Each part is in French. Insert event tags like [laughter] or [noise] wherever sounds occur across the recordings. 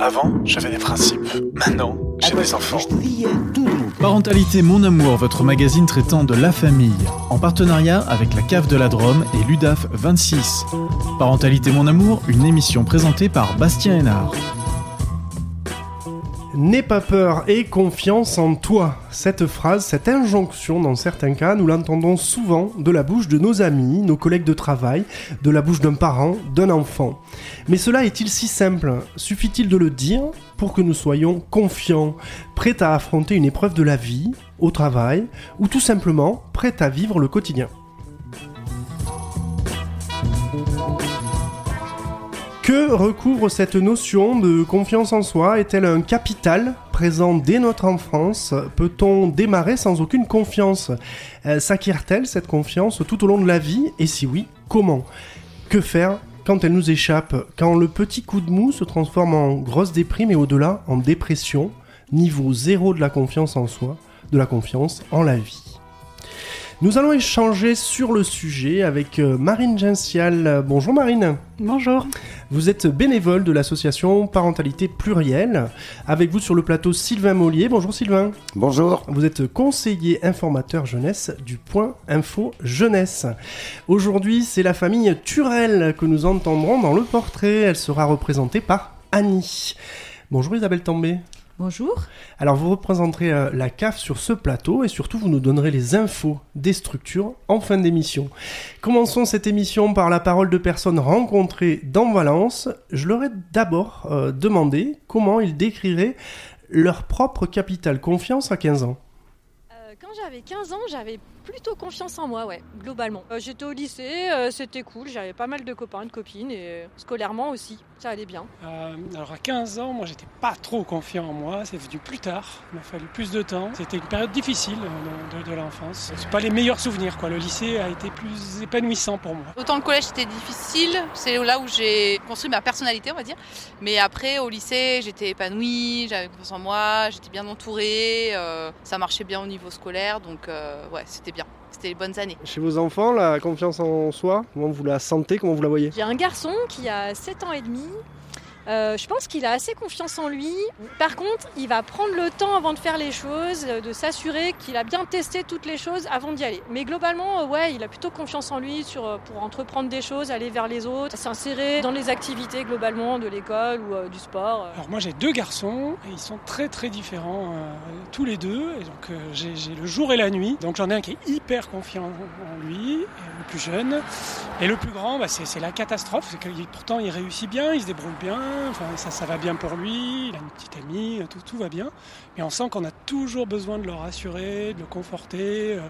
Avant, j'avais des principes. Maintenant, j'ai des enfants. Parentalité Mon Amour, votre magazine traitant de la famille, en partenariat avec la Cave de la Drôme et l'UDAF 26. Parentalité Mon Amour, une émission présentée par Bastien Hénard. N'aie pas peur et confiance en toi. Cette phrase, cette injonction, dans certains cas, nous l'entendons souvent de la bouche de nos amis, nos collègues de travail, de la bouche d'un parent, d'un enfant. Mais cela est-il si simple? Suffit-il de le dire pour que nous soyons confiants, prêts à affronter une épreuve de la vie, au travail, ou tout simplement prêts à vivre le quotidien? Que recouvre cette notion de confiance en soi Est-elle un capital présent dès notre enfance Peut-on démarrer sans aucune confiance euh, S'acquiert-elle cette confiance tout au long de la vie Et si oui, comment Que faire quand elle nous échappe Quand le petit coup de mou se transforme en grosse déprime et au-delà en dépression Niveau zéro de la confiance en soi, de la confiance en la vie. Nous allons échanger sur le sujet avec euh, Marine Gential. Bonjour Marine. Bonjour. Vous êtes bénévole de l'association Parentalité Plurielle. Avec vous sur le plateau Sylvain Mollier. Bonjour Sylvain. Bonjour. Vous êtes conseiller informateur jeunesse du Point Info Jeunesse. Aujourd'hui, c'est la famille Turel que nous entendrons dans le portrait. Elle sera représentée par Annie. Bonjour Isabelle També. Bonjour. Alors vous représenterez euh, la CAF sur ce plateau et surtout vous nous donnerez les infos des structures en fin d'émission. Commençons cette émission par la parole de personnes rencontrées dans Valence. Je leur ai d'abord euh, demandé comment ils décriraient leur propre capital confiance à 15 ans. Euh, quand j'avais 15 ans, j'avais plutôt confiance en moi, ouais, globalement. Euh, J'étais au lycée, euh, c'était cool, j'avais pas mal de copains, de copines, et euh, scolairement aussi, ça allait bien. Euh, alors à 15 ans, moi j'étais pas trop confiant en moi, c'est venu plus tard, il m'a fallu plus de temps. C'était une période difficile de, de- de l'enfance. C'est pas les meilleurs souvenirs quoi, le lycée a été plus épanouissant pour moi. Autant le collège c'était difficile, c'est là où j'ai construit ma personnalité on va dire. Mais après au lycée j'étais épanouie, j'avais confiance en moi, j'étais bien entourée, euh, ça marchait bien au niveau scolaire donc euh, ouais c'était bien, c'était les bonnes années. Chez vos enfants, la confiance en soi, comment vous la sentez, comment vous la voyez? J'ai un garçon qui a 7 ans et demi. Euh, je pense qu'il a assez confiance en lui. Par contre, il va prendre le temps avant de faire les choses, euh, de s'assurer qu'il a bien testé toutes les choses avant d'y aller. Mais globalement, euh, ouais, il a plutôt confiance en lui pour entreprendre des choses, aller vers les autres, s'insérer dans les activités globalement de l'école ou du sport. Alors moi j'ai deux garçons et ils sont très très différents tous les deux. Donc j'ai le jour et la nuit. Donc j'en ai un qui est hyper confiant en lui, le plus jeune. Et le plus grand, bah, c'est la catastrophe. Pourtant il réussit bien, il se débrouille bien. Enfin ça, ça va bien pour lui. Il a une petite amie, tout, tout va bien. Mais on sent qu'on a toujours besoin de le rassurer, de le conforter. euh,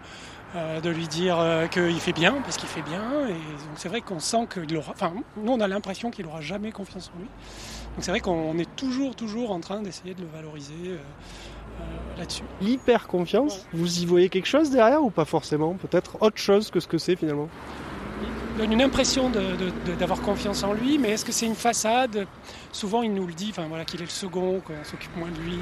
euh, de lui dire euh, qu'il fait bien, parce qu'il fait bien. Et donc c'est vrai qu'on sent qu'il aura. Enfin, nous on a l'impression qu'il aura jamais confiance en lui. Donc c'est vrai qu'on est toujours, toujours en train d'essayer de le valoriser euh, là-dessus. L'hyper confiance, vous y voyez quelque chose derrière ou pas forcément? Peut-être autre chose que ce que c'est finalement? Donne une impression d'avoir confiance en lui, mais est-ce que c'est une façade? Souvent il nous le dit, enfin voilà, qu'il est le second, qu'on s'occupe moins de lui,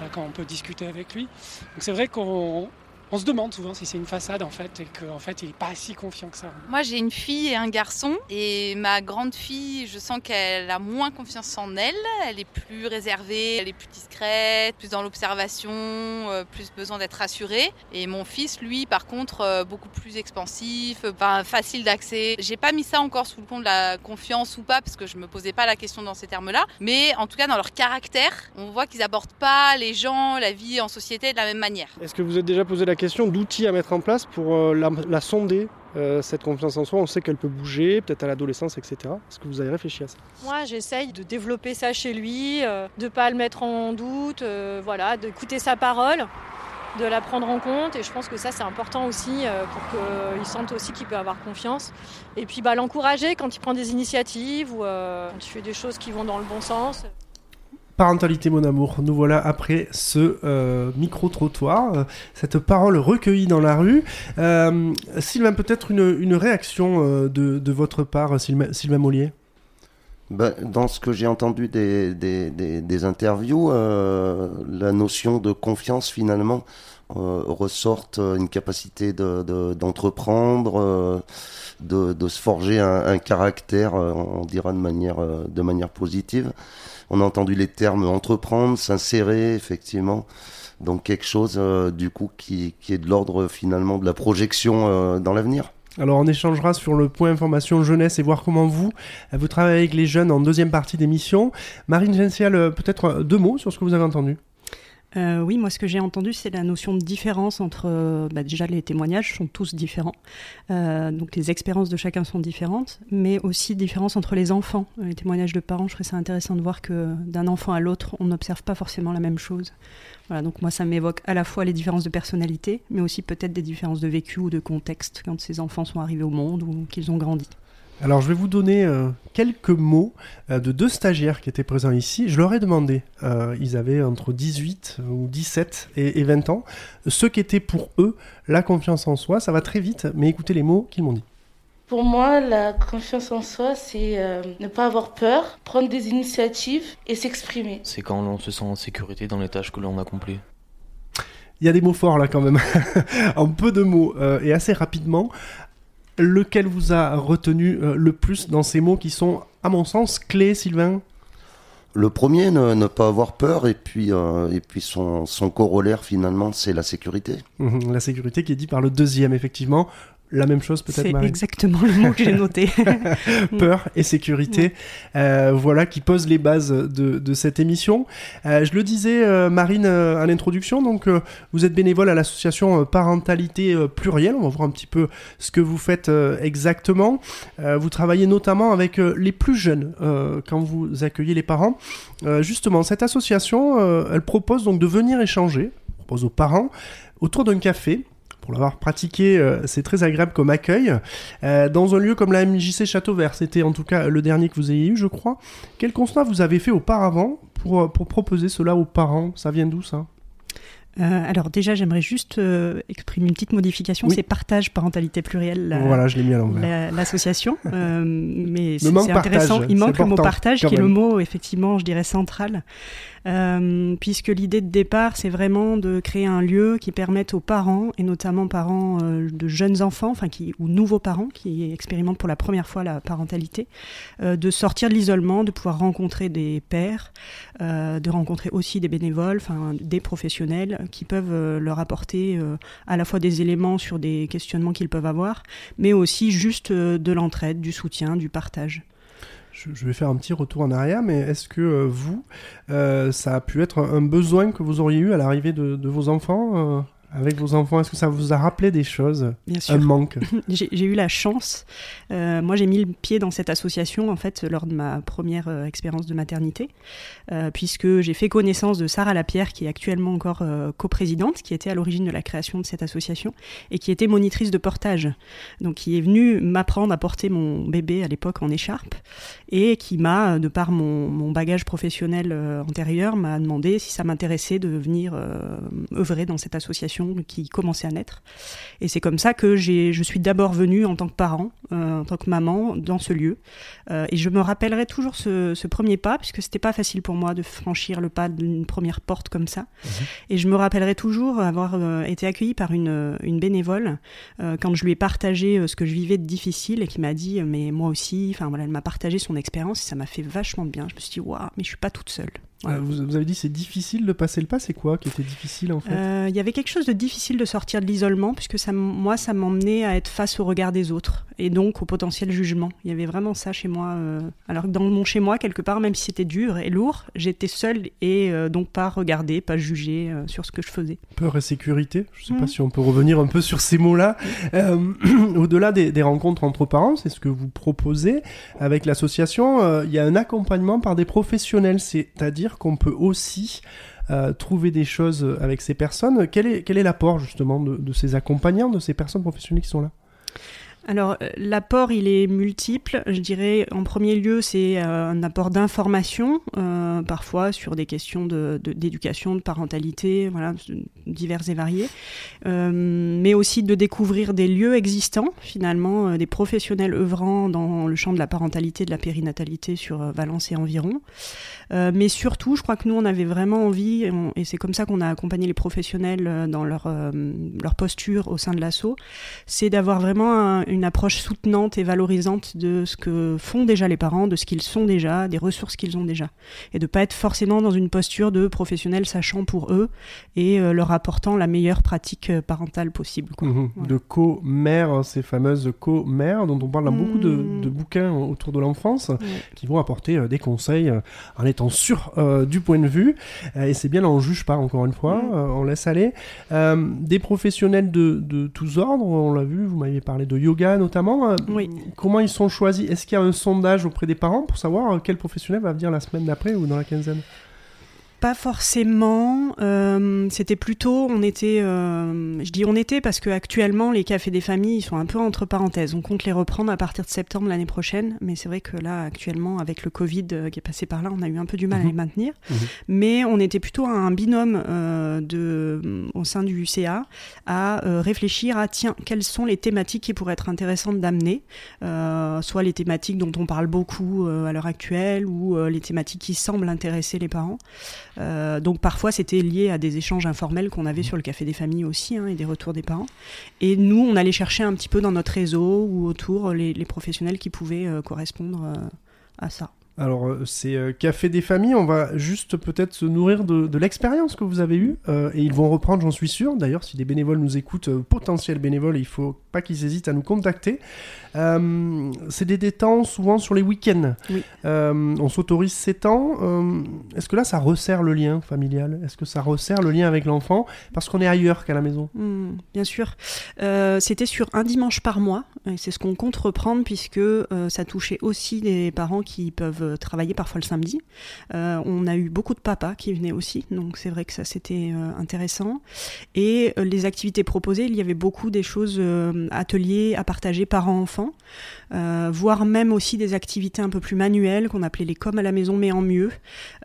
euh, quand on peut discuter avec lui. Donc c'est vrai qu'on on se demande souvent si c'est une façade en fait, et qu'en fait il n'est pas si confiant que ça. Moi j'ai une fille et un garçon et ma grande fille je sens qu'elle a moins confiance en elle, elle est plus réservée, elle est plus discrète, plus dans l'observation, euh, plus besoin d'être rassurée. Et mon fils lui par contre euh, beaucoup plus expansif, enfin, facile d'accès. J'ai pas mis ça encore sous le compte de la confiance ou pas parce que je me posais pas la question dans ces termes-là, mais en tout cas dans leur caractère, on voit qu'ils abordent pas les gens, la vie en société de la même manière. Est-ce que vous êtes déjà posé la question d'outils à mettre en place pour euh, la, la sonder euh, cette confiance en soi, on sait qu'elle peut bouger, peut-être à l'adolescence, etc. Est-ce que vous avez réfléchi à ça? Moi, j'essaye de développer ça chez lui, euh, de pas le mettre en doute, voilà, d'écouter sa parole, de la prendre en compte. Et je pense que ça, c'est important aussi pour qu'il sente aussi qu'il peut avoir confiance. Et puis, bah, l'encourager quand il prend des initiatives ou quand il fait des choses qui vont dans le bon sens. Parentalité mon amour, nous voilà après ce euh, micro-trottoir, euh, cette parole recueillie dans la rue. Euh, Sylvain, peut-être une, une réaction euh, de, de votre part, Sylvain, Sylvain Mollier? Ben, dans ce que j'ai entendu des, des, des, interviews, la notion de confiance finalement ressorte une capacité d'entreprendre, de, de, se forger un, un caractère, on dira de manière, de manière positive. On a entendu les termes entreprendre, s'insérer, effectivement. Donc quelque chose du coup qui, est de l'ordre finalement de la projection dans l'avenir. Alors on échangera sur le point information jeunesse et voir comment vous, vous travaillez avec les jeunes en deuxième partie d'émission. Marine Gential, peut-être deux mots sur ce que vous avez entendu? Euh, oui, moi ce que j'ai entendu, c'est la notion de différence entre... Euh, bah, déjà, les témoignages sont tous différents, euh, donc les expériences de chacun sont différentes, mais aussi différence entre les enfants. Les témoignages de parents, je trouve ça intéressant de voir que d'un enfant à l'autre, on n'observe pas forcément la même chose. Voilà, donc moi ça m'évoque à la fois les différences de personnalité, mais aussi peut-être des différences de vécu ou de contexte quand ces enfants sont arrivés au monde ou qu'ils ont grandi. Alors je vais vous donner euh, quelques mots euh, de deux stagiaires qui étaient présents ici. Je leur ai demandé, euh, ils avaient entre 18 ou 17 et, et 20 ans, ce qu'était pour eux la confiance en soi. Ça va très vite, mais écoutez les mots qu'ils m'ont dit. Pour moi, la confiance en soi, c'est euh, ne pas avoir peur, prendre des initiatives et s'exprimer. C'est quand on se sent en sécurité dans les tâches que l'on accomplit. Il y a des mots forts là quand même, [laughs] en peu de mots euh, et assez rapidement. Lequel vous a retenu euh, le plus dans ces mots qui sont, à mon sens, clés, Sylvain? Le premier, ne, ne, pas avoir peur, et puis, euh, et puis son, son corollaire finalement, c'est la sécurité. Mmh, la sécurité qui est dit par le deuxième, effectivement la même chose peut-être C'est exactement le mot que j'ai noté. [laughs] Peur et sécurité, ouais. euh, voilà, qui pose les bases de, de cette émission. Euh, je le disais, euh, Marine, à l'introduction, donc vous êtes bénévole à l'association Parentalité Plurielle. On va voir un petit peu ce que vous faites exactement. vous travaillez notamment avec les plus jeunes quand vous accueillez les parents. justement, cette association, elle propose donc de venir échanger, propose aux parents, autour d'un café pour l'avoir pratiqué, euh, c'est très agréable comme accueil. Euh, dans un lieu comme la MJC Château Vert, c'était en tout cas le dernier que vous ayez eu, je crois. Quel constat vous avez fait auparavant pour, pour proposer cela aux parents? Ça vient d'où ça? Euh, alors déjà, j'aimerais juste euh, exprimer une petite modification. Oui. C'est partage parentalité plurielle. La, voilà, je l'ai mis à l'envers. L'association, euh, [laughs] mais c'est intéressant. Il manque le mot partage, qui est le mot effectivement, je dirais central. Puisque l'idée de départ, c'est vraiment de créer un lieu qui permette aux parents, et notamment parents de jeunes enfants, enfin qui ou nouveaux parents qui expérimentent pour la première fois la parentalité, de sortir de l'isolement, de pouvoir rencontrer des pères, de rencontrer aussi des bénévoles, enfin des professionnels qui peuvent euh, leur apporter à la fois des éléments sur des questionnements qu'ils peuvent avoir, mais aussi juste de l'entraide, du soutien, du partage. Je vais faire un petit retour en arrière, mais est-ce que euh, vous, euh, ça a pu être un besoin que vous auriez eu à l'arrivée de, vos enfants euh, avec vos enfants Est-ce que ça vous a rappelé des choses? Bien sûr. Un manque [laughs] J'ai eu la chance. Euh, moi, j'ai mis le pied dans cette association, en fait, lors de ma première euh, expérience de maternité, euh, puisque j'ai fait connaissance de Sarah Lapierre, qui est actuellement encore coprésidente, qui était à l'origine de la création de cette association, et qui était monitrice de portage. Donc, qui est venue m'apprendre à porter mon bébé à l'époque en écharpe, et qui m'a, de par mon, mon bagage professionnel antérieur, m'a demandé si ça m'intéressait de venir œuvrer dans cette association qui commençait à naître. Et c'est comme ça que je suis d'abord venue en tant que parent, euh, en tant que maman, dans ce lieu. Euh, et je me rappellerai toujours ce, ce premier pas, puisque c'était pas facile pour moi de franchir le pas d'une première porte comme ça. Mmh. Et je me rappellerai toujours avoir euh, été accueillie par une, une bénévole quand je lui ai partagé ce que je vivais de difficile et qui m'a dit, mais moi aussi, enfin voilà, elle m'a partagé son expérience et ça m'a fait vachement de bien. Je me suis dit, waouh, mais je suis pas toute seule. Voilà. Vous, vous, avez dit c'est difficile de passer le pas, c'est quoi qui était difficile en fait? Il euh, y avait quelque chose de difficile de sortir de l'isolement, puisque ça, moi ça m'emmenait à être face au regard des autres et donc au potentiel jugement. Il y avait vraiment ça chez moi. Euh... Alors que dans mon chez moi, quelque part, même si c'était dur et lourd, j'étais seule et euh, donc pas regardée, pas jugée euh, sur ce que je faisais. Peur et sécurité, je sais mmh. pas si on peut revenir un peu sur ces mots-là. [clears throat] Au-delà des, des, rencontres entre parents, c'est ce que vous proposez avec l'association, il y a un accompagnement par des professionnels, c'est-à-dire qu'on peut aussi euh, trouver des choses avec ces personnes. Quel est, l'apport justement de, ces accompagnants, de ces personnes professionnelles qui sont là? Alors euh, l'apport il est multiple, je dirais en premier lieu c'est euh, un apport d'information, euh, parfois sur des questions d'éducation, de, de, parentalité, voilà, divers et variés, mais aussi de découvrir des lieux existants finalement, des professionnels œuvrant dans le champ de la parentalité, de la périnatalité sur Valence et environ. mais surtout, je crois que nous on avait vraiment envie, et, c'est comme ça qu'on a accompagné les professionnels dans leur, leur posture au sein de l'assaut, c'est d'avoir vraiment un, une approche soutenante et valorisante de ce que font déjà les parents, de ce qu'ils sont déjà, des ressources qu'ils ont déjà. Et de ne pas être forcément dans une posture de professionnel sachant pour eux et euh, leur apportant la meilleure pratique euh, parentale possible. Mhm. De co-mères, hein, ces fameuses co-mères dont on parle dans beaucoup de, mmh. bouquins autour de l'enfance, qui vont apporter euh, des conseils en étant sûr du point de vue. et c'est bien, là on juge pas encore une fois, mmh. on laisse aller. des professionnels de, de tous ordres, on l'a vu, vous m'aviez parlé de yoga notamment. Euh, comment ils sont choisis? Est-ce qu'il y a un sondage auprès des parents pour savoir euh, quel professionnel va venir la semaine d'après ou dans la quinzaine? Pas forcément. Euh, c'était plutôt, on était, euh, je dis on était parce que actuellement les cafés des familles ils sont un peu entre parenthèses. On compte les reprendre à partir de septembre l'année prochaine, mais c'est vrai que là actuellement avec le Covid euh, qui est passé par là, on a eu un peu du mal à mhm. les maintenir. Mhm. Mais on était plutôt un binôme de, au sein du UCA à réfléchir à tiens quelles sont les thématiques qui pourraient être intéressantes d'amener, soit les thématiques dont on parle beaucoup à l'heure actuelle ou les thématiques qui semblent intéresser les parents. Euh, donc parfois c'était lié à des échanges informels qu'on avait sur le café des familles aussi hein, et des retours des parents. Et nous, on allait chercher un petit peu dans notre réseau ou autour les, professionnels qui pouvaient euh, correspondre euh, à ça. Alors, c'est Café des familles. On va juste peut-être se nourrir de, l'expérience que vous avez eue. et ils vont reprendre, j'en suis sûr. D'ailleurs, si des bénévoles nous écoutent, potentiels bénévoles, il faut pas qu'ils hésitent à nous contacter. Euh, c'est des, temps souvent sur les week-ends. Euh, on s'autorise ces temps. Euh, est-ce que là, ça resserre le lien familial? Est-ce que ça resserre le lien avec l'enfant? Parce qu'on est ailleurs qu'à la maison hmm, Bien sûr. C'était sur un dimanche par mois. C'est ce qu'on compte reprendre puisque ça touchait aussi des parents qui peuvent travailler parfois le samedi. on a eu beaucoup de papas qui venaient aussi, donc c'est vrai que ça c'était intéressant. Et les activités proposées, il y avait beaucoup des choses ateliers à partager parents-enfants, euh, voire même aussi des activités un peu plus manuelles qu'on appelait les comme à la maison mais en mieux,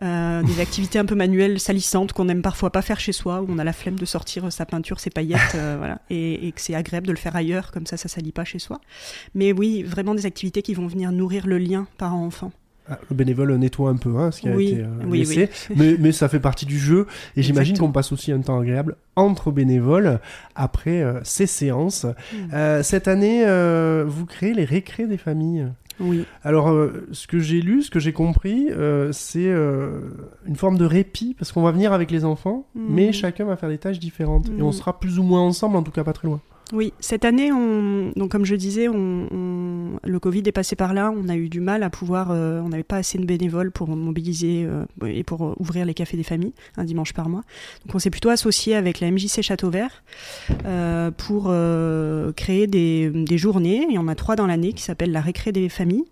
euh, des [laughs] activités un peu manuelles salissantes qu'on aime parfois pas faire chez soi, où on a la flemme de sortir sa peinture, ses paillettes, euh, voilà, [laughs] et, que c'est agréable de le faire ailleurs, comme ça ça salit pas chez soi. Mais oui, vraiment des activités qui vont venir nourrir le lien parent-enfant. Ah, le bénévole nettoie un peu hein, ce qui a été euh, laissé, Mais, ça fait partie du jeu. Et j'imagine qu'on passe aussi un temps agréable entre bénévoles après euh, ces séances. Hmm. Euh, cette année, vous créez les récrés des familles. Oui. Alors, ce que j'ai lu, ce que j'ai compris, c'est une forme de répit, parce qu'on va venir avec les enfants, hmm. mais chacun va faire des tâches différentes. Et on hmm. sera plus ou moins ensemble, en tout cas pas très loin. Oui, cette année, on, donc comme je disais, on, le Covid est passé par là. On a eu du mal à pouvoir, euh, on n'avait pas assez de bénévoles pour mobiliser euh, et pour ouvrir les cafés des familles un dimanche par mois. Donc on s'est plutôt associé avec la MJC Château Vert euh, pour créer des, des, journées. Il y en a trois dans l'année qui s'appellent la récré des familles,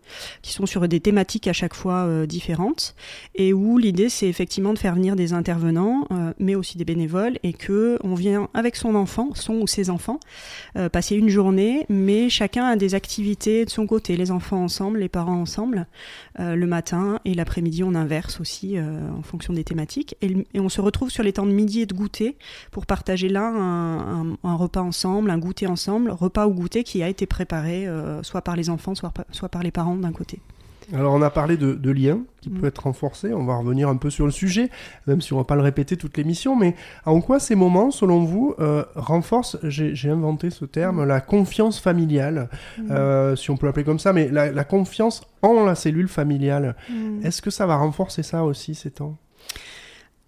qui sont sur des thématiques à chaque fois différentes et où l'idée c'est effectivement de faire venir des intervenants, mais aussi des bénévoles et que on vient avec son enfant, son ou ses enfants. Euh, passer une journée, mais chacun a des activités de son côté, les enfants ensemble, les parents ensemble, euh, le matin et l'après-midi on inverse aussi euh, en fonction des thématiques, et, on se retrouve sur les temps de midi et de goûter pour partager là un, repas ensemble, un goûter ensemble, repas ou goûter qui a été préparé soit par les enfants, soit, soit par les parents d'un côté. Alors on a parlé de, de lien qui mm. peut être renforcé, on va revenir un peu sur le sujet, même si on va pas le répéter toute l'émission, mais en quoi ces moments, selon vous, euh, renforcent, j'ai inventé ce terme, mm. la confiance familiale, mm. euh, si on peut l'appeler comme ça, mais la, la, confiance en la cellule familiale. Est-ce que ça va renforcer ça aussi ces temps?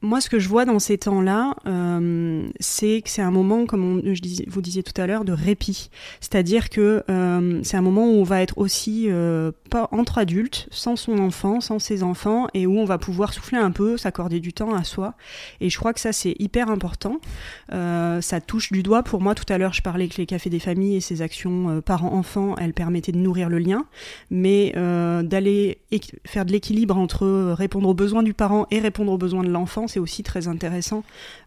Moi, ce que je vois dans ces temps-là, euh, c'est que c'est un moment, comme je vous disiez tout à l'heure, de répit. C'est-à-dire que euh, c'est un moment où on va être aussi euh, pas entre adultes, sans son enfant, sans ses enfants, et où on va pouvoir souffler un peu, s'accorder du temps à soi. Et je crois que ça, c'est hyper important. Ça touche du doigt. Pour moi, tout à l'heure, je parlais que les cafés des familles et ces actions parents-enfants, elles permettaient de nourrir le lien, mais d'aller faire de l'équilibre entre répondre aux besoins du parent et répondre aux besoins de l'enfant c'est aussi très intéressant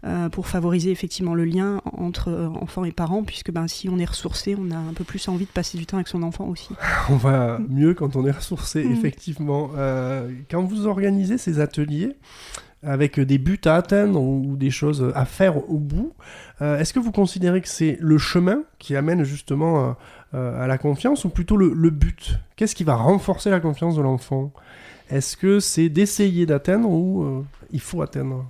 euh, pour favoriser effectivement le lien entre euh, enfants et parents, puisque ben, si on est ressourcé, on a un peu plus envie de passer du temps avec son enfant aussi. [laughs] on va mieux quand on est ressourcé, mm. effectivement. Euh, quand vous organisez ces ateliers, avec des buts à atteindre ou des choses à faire au bout, est-ce que vous considérez que c'est le chemin qui amène justement à la confiance ou plutôt le, le but? Qu'est-ce qui va renforcer la confiance de l'enfant? Est-ce que c'est d'essayer d'atteindre ou euh, il faut atteindre?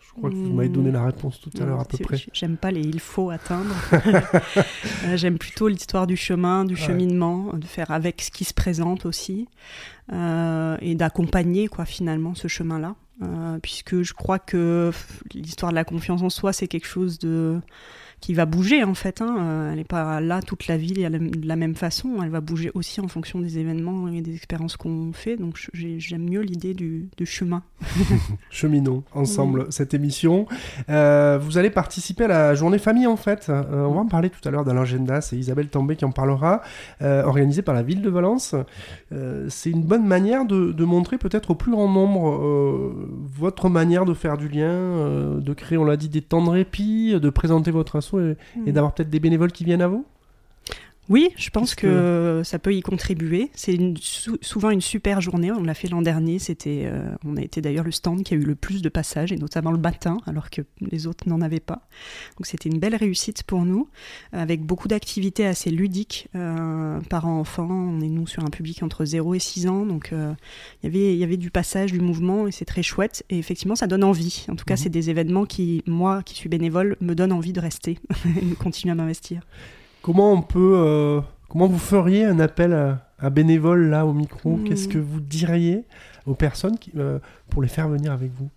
Je crois que vous m'avez donné la réponse tout à l'heure à peu près. J'aime pas les il faut atteindre. [laughs] [laughs] Euh, j'aime plutôt l'histoire du chemin, du cheminement, de faire avec ce qui se présente aussi euh, et d'accompagner quoi finalement ce chemin-là. puisque je crois que l'histoire de la confiance en soi, c'est quelque chose de qui va bouger en fait. Hein. Euh, elle n'est pas là toute la vie de la même façon. Elle va bouger aussi en fonction des événements et des expériences qu'on fait. Donc j'aime mieux l'idée du, chemin. [laughs] Cheminons ensemble cette émission. Euh, vous allez participer à la journée famille en fait. Euh, on va en parler tout à l'heure dans l'agenda. C'est Isabelle Tambay qui en parlera. organisée par la ville de Valence. C'est une bonne manière de, de montrer peut-être au plus grand nombre votre manière de faire du lien, de créer, on l'a dit, des temps de répit, de présenter votre association et, hmm. d'avoir peut-être des bénévoles qui viennent à vous? Oui, je pense que... ça peut y contribuer. C'est souvent une super journée. On l'a fait l'an dernier. C'était, euh, on a été d'ailleurs le stand qui a eu le plus de passages, et notamment le matin, alors que les autres n'en avaient pas. Donc c'était une belle réussite pour nous, avec beaucoup d'activités assez ludiques, euh, parents-enfants. On est nous sur un public entre 0 et 6 ans, donc euh, y il y avait du passage, du mouvement, et c'est très chouette. Et effectivement, ça donne envie. En tout cas, mhm. c'est des événements qui, moi, qui suis bénévole, me donnent envie de rester [laughs] et de continuer à m'investir. Comment on peut, euh, comment vous feriez un appel à, bénévoles là au micro? Hmm. Qu'est-ce que vous diriez aux personnes qui, euh, pour les faire venir avec vous?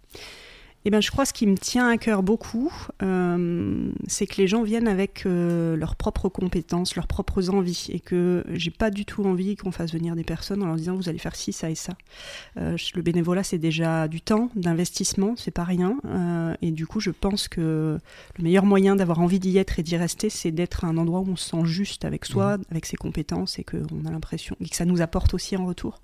Eh ben, je crois ce qui me tient à cœur beaucoup, euh, c'est que les gens viennent avec euh, leurs propres compétences, leurs propres envies, et que j'ai pas du tout envie qu'on fasse venir des personnes en leur disant vous allez faire ci, ça et ça. Euh, le bénévolat, c'est déjà du temps, d'investissement, c'est pas rien, et du coup, je pense que le meilleur moyen d'avoir envie d'y être et d'y rester, c'est d'être à un endroit où on se sent juste avec soi, mmh. avec ses compétences, et qu'on a l'impression et que ça nous apporte aussi en retour.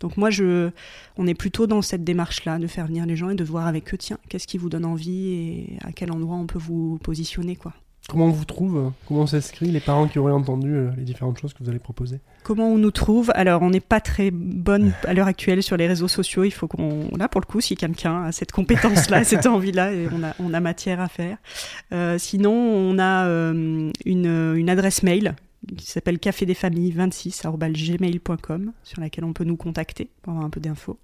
Donc moi, je, on est plutôt dans cette démarche-là de faire venir les gens et de voir avec eux, tiens Qu'est-ce qui vous donne envie et à quel endroit on peut vous positionner quoi. Comment on vous trouve Comment s'inscrit les parents qui auraient entendu euh, les différentes choses que vous allez proposer Comment on nous trouve Alors, on n'est pas très bonne à l'heure actuelle sur les réseaux sociaux. Il faut qu'on. Là, pour le coup, si quelqu'un a cette compétence-là, [laughs] cette envie-là, on a, on a matière à faire. Euh, sinon, on a euh, une, une, adresse mail qui s'appelle café des familles 26 sur laquelle on peut nous contacter pour avoir un peu d'infos.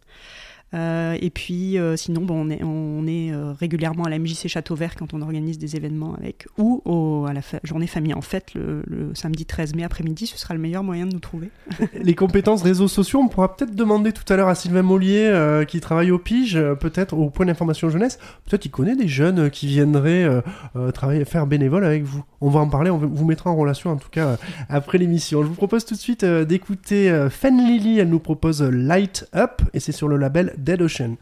Euh, et puis, euh, sinon, bon, on est, euh, régulièrement à la MJC Château Vert quand on organise des événements avec, ou à la journée famille en fête, le, samedi 13 mai après-midi, ce sera le meilleur moyen de nous trouver. [laughs] Les compétences réseaux sociaux, on pourra peut-être demander tout à l'heure à Sylvain Mollier, qui travaille au Pige, peut-être au point d'information jeunesse, peut-être il connaît des jeunes qui viendraient travailler, faire bénévole avec vous. On va en parler, on vous mettra en relation en tout cas après l'émission. Je vous propose tout de suite d'écouter Fen Lily, elle nous propose Light Up, et c'est sur le label Dead Ocean.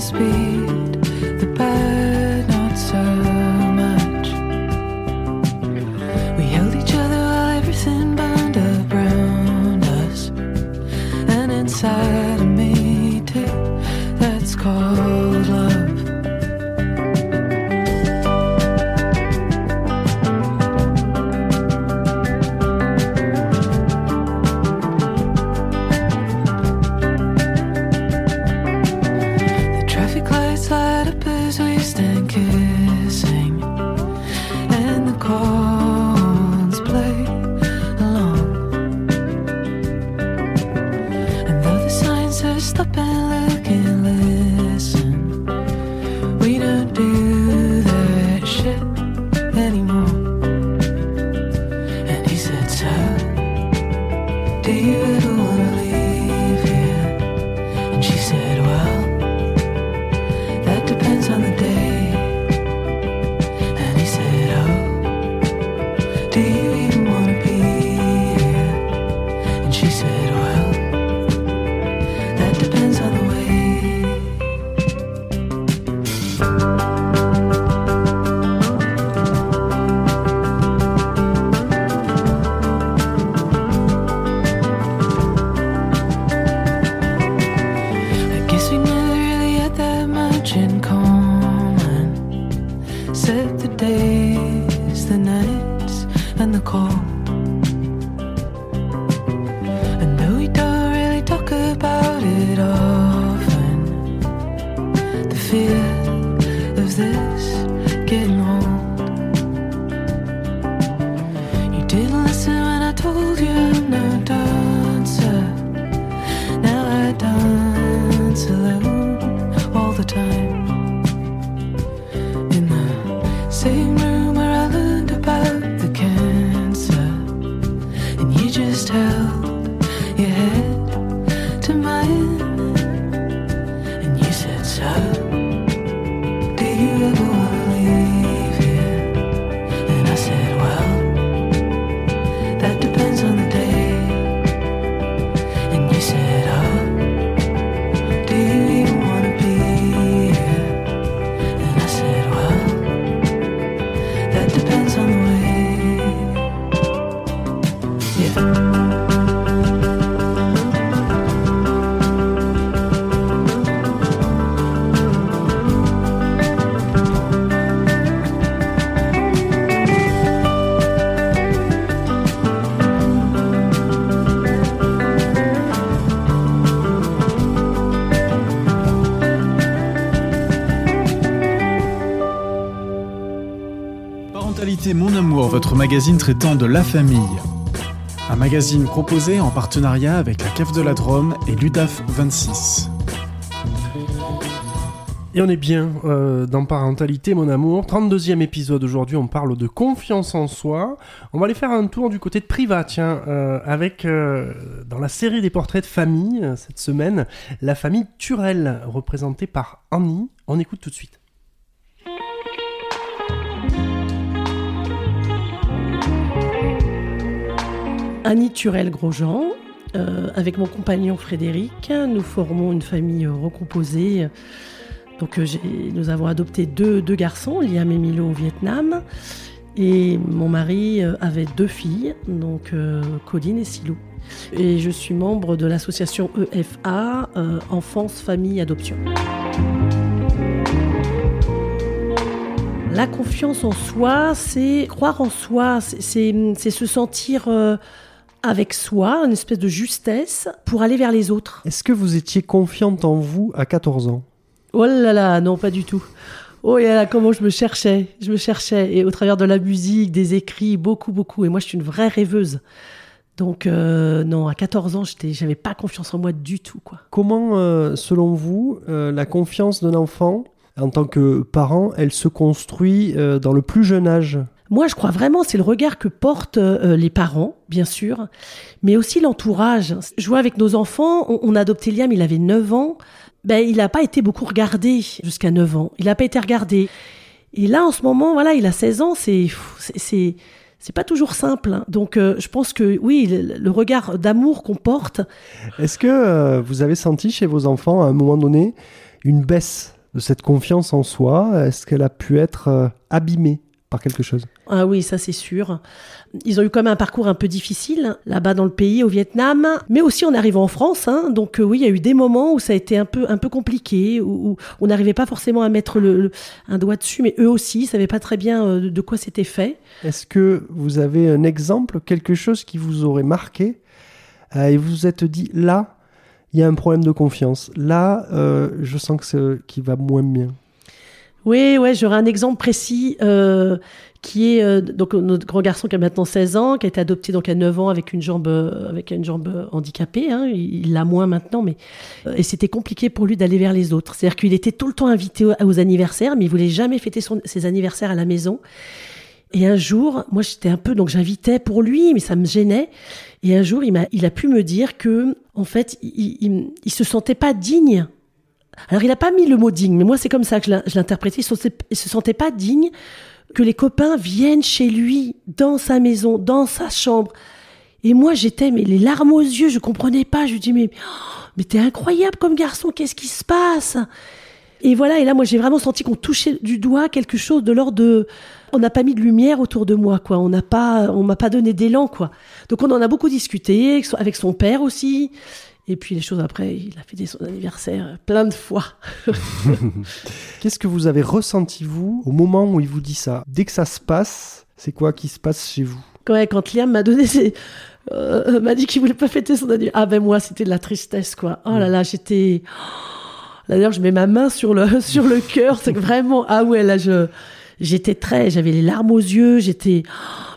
to speak. Amour, votre magazine traitant de la famille. Un magazine proposé en partenariat avec la Cave de la Drôme et l'UDAF 26. Et on est bien euh, dans Parentalité, mon amour. 32e épisode aujourd'hui, on parle de confiance en soi. On va aller faire un tour du côté de Priva, tiens, euh, avec, euh, dans la série des portraits de famille, cette semaine, la famille Turel, représentée par Annie. On écoute tout de suite. Annie Turel-Grosjean. Euh, avec mon compagnon Frédéric, nous formons une famille euh, recomposée. Donc, euh, nous avons adopté deux, garçons, Liam et Milo au Vietnam. Et mon mari avait deux filles, donc Colline et Silou. Et je suis membre de l'association EFA, Enfance, Famille, Adoption. La confiance en soi, c'est croire en soi, c'est- se sentir avec soi, une espèce de justesse pour aller vers les autres. Est-ce que vous étiez confiante en vous à 14 ans? Oh là là, non, pas du tout. Oh là là, comment je me cherchais, je me cherchais, et au travers de la musique, des écrits, beaucoup, beaucoup. Et moi, je suis une vraie rêveuse. Donc, euh, non, à 14 ans, j'avais pas confiance en moi du tout, quoi. Comment, euh, selon vous, euh, la confiance d'un enfant, en tant que parent, elle se construit dans le plus jeune âge? Moi, je crois vraiment, c'est le regard que portent euh, les parents, bien sûr, mais aussi l'entourage. Je vois avec nos enfants, on, on a adopté Liam, il avait 9 ans. Ben, il n'a pas été beaucoup regardé jusqu'à 9 ans. Il n'a pas été regardé. Et là, en ce moment, voilà, il a 16 ans, c'est, c'est, c'est, pas toujours simple. hein. Donc, euh, je pense que oui, le, regard d'amour qu'on porte, Est-ce que euh, vous avez senti chez vos enfants, à un moment donné, une baisse de cette confiance en soi? Est-ce qu'elle a pu être euh, abîmée? Par quelque chose Ah oui, ça c'est sûr. Ils ont eu quand même un parcours un peu difficile là-bas dans le pays, au Vietnam, mais aussi en arrivant en France. hein. Donc euh, oui, il y a eu des moments où ça a été un peu un peu compliqué, où, où on n'arrivait pas forcément à mettre le, le- un doigt dessus, mais eux aussi, ils savaient pas très bien euh, de quoi c'était fait. Est-ce que vous avez un exemple, quelque chose qui vous aurait marqué euh, et vous vous êtes dit là, il y a un problème de confiance. Là, je sens que qui va moins bien. Oui, ouais, j'aurais un exemple précis euh, qui est euh, donc notre grand garçon qui a maintenant 16 ans, qui a été adopté donc à 9 ans avec une jambe avec une jambe handicapée. Hein, il il l'a moins maintenant, mais euh, et c'était compliqué pour lui d'aller vers les autres. C'est-à-dire qu'il était tout le temps invité aux, aux anniversaires, mais il voulait jamais fêter son- ses anniversaires à la maison. Et un jour, moi j'étais un peu donc j'invitais pour lui, mais ça me gênait. Et un jour, il m'a il a pu me dire que en fait, il, il, il se sentait pas digne alors, il n'a pas mis le mot digne, mais moi, c'est comme ça que je l'in- je l'interprétais. Il se sentait- pas digne que les copains viennent chez lui, dans sa maison, dans sa chambre. Et moi, j'étais, mais les larmes aux yeux, je comprenais pas. Je lui dis, mais, oh, mais t'es incroyable comme garçon, qu'est-ce qui se passe? Et voilà, et là, moi, j'ai vraiment senti qu'on touchait du doigt quelque chose de l'ordre de, on n'a pas mis de lumière autour de moi, quoi. On n'a pas, on m'a pas donné d'élan, quoi. Donc, on en a beaucoup discuté, avec son père aussi. Et puis, les choses après, il a fêté son anniversaire plein de fois. [laughs] Qu'est-ce que vous avez ressenti, vous, au moment où il vous dit ça? Dès que ça se passe, c'est quoi qui se passe chez vous? Ouais, quand Liam m'a donné ses... euh, m'a dit qu'il voulait pas fêter son anniversaire. Ah ben moi, c'était de la tristesse, quoi. Oh là là, j'étais... D'ailleurs, je mets ma main sur le, [laughs] sur le cœur. C'est que vraiment... Ah ouais, là, je... J'étais très... J'avais les larmes aux yeux, j'étais...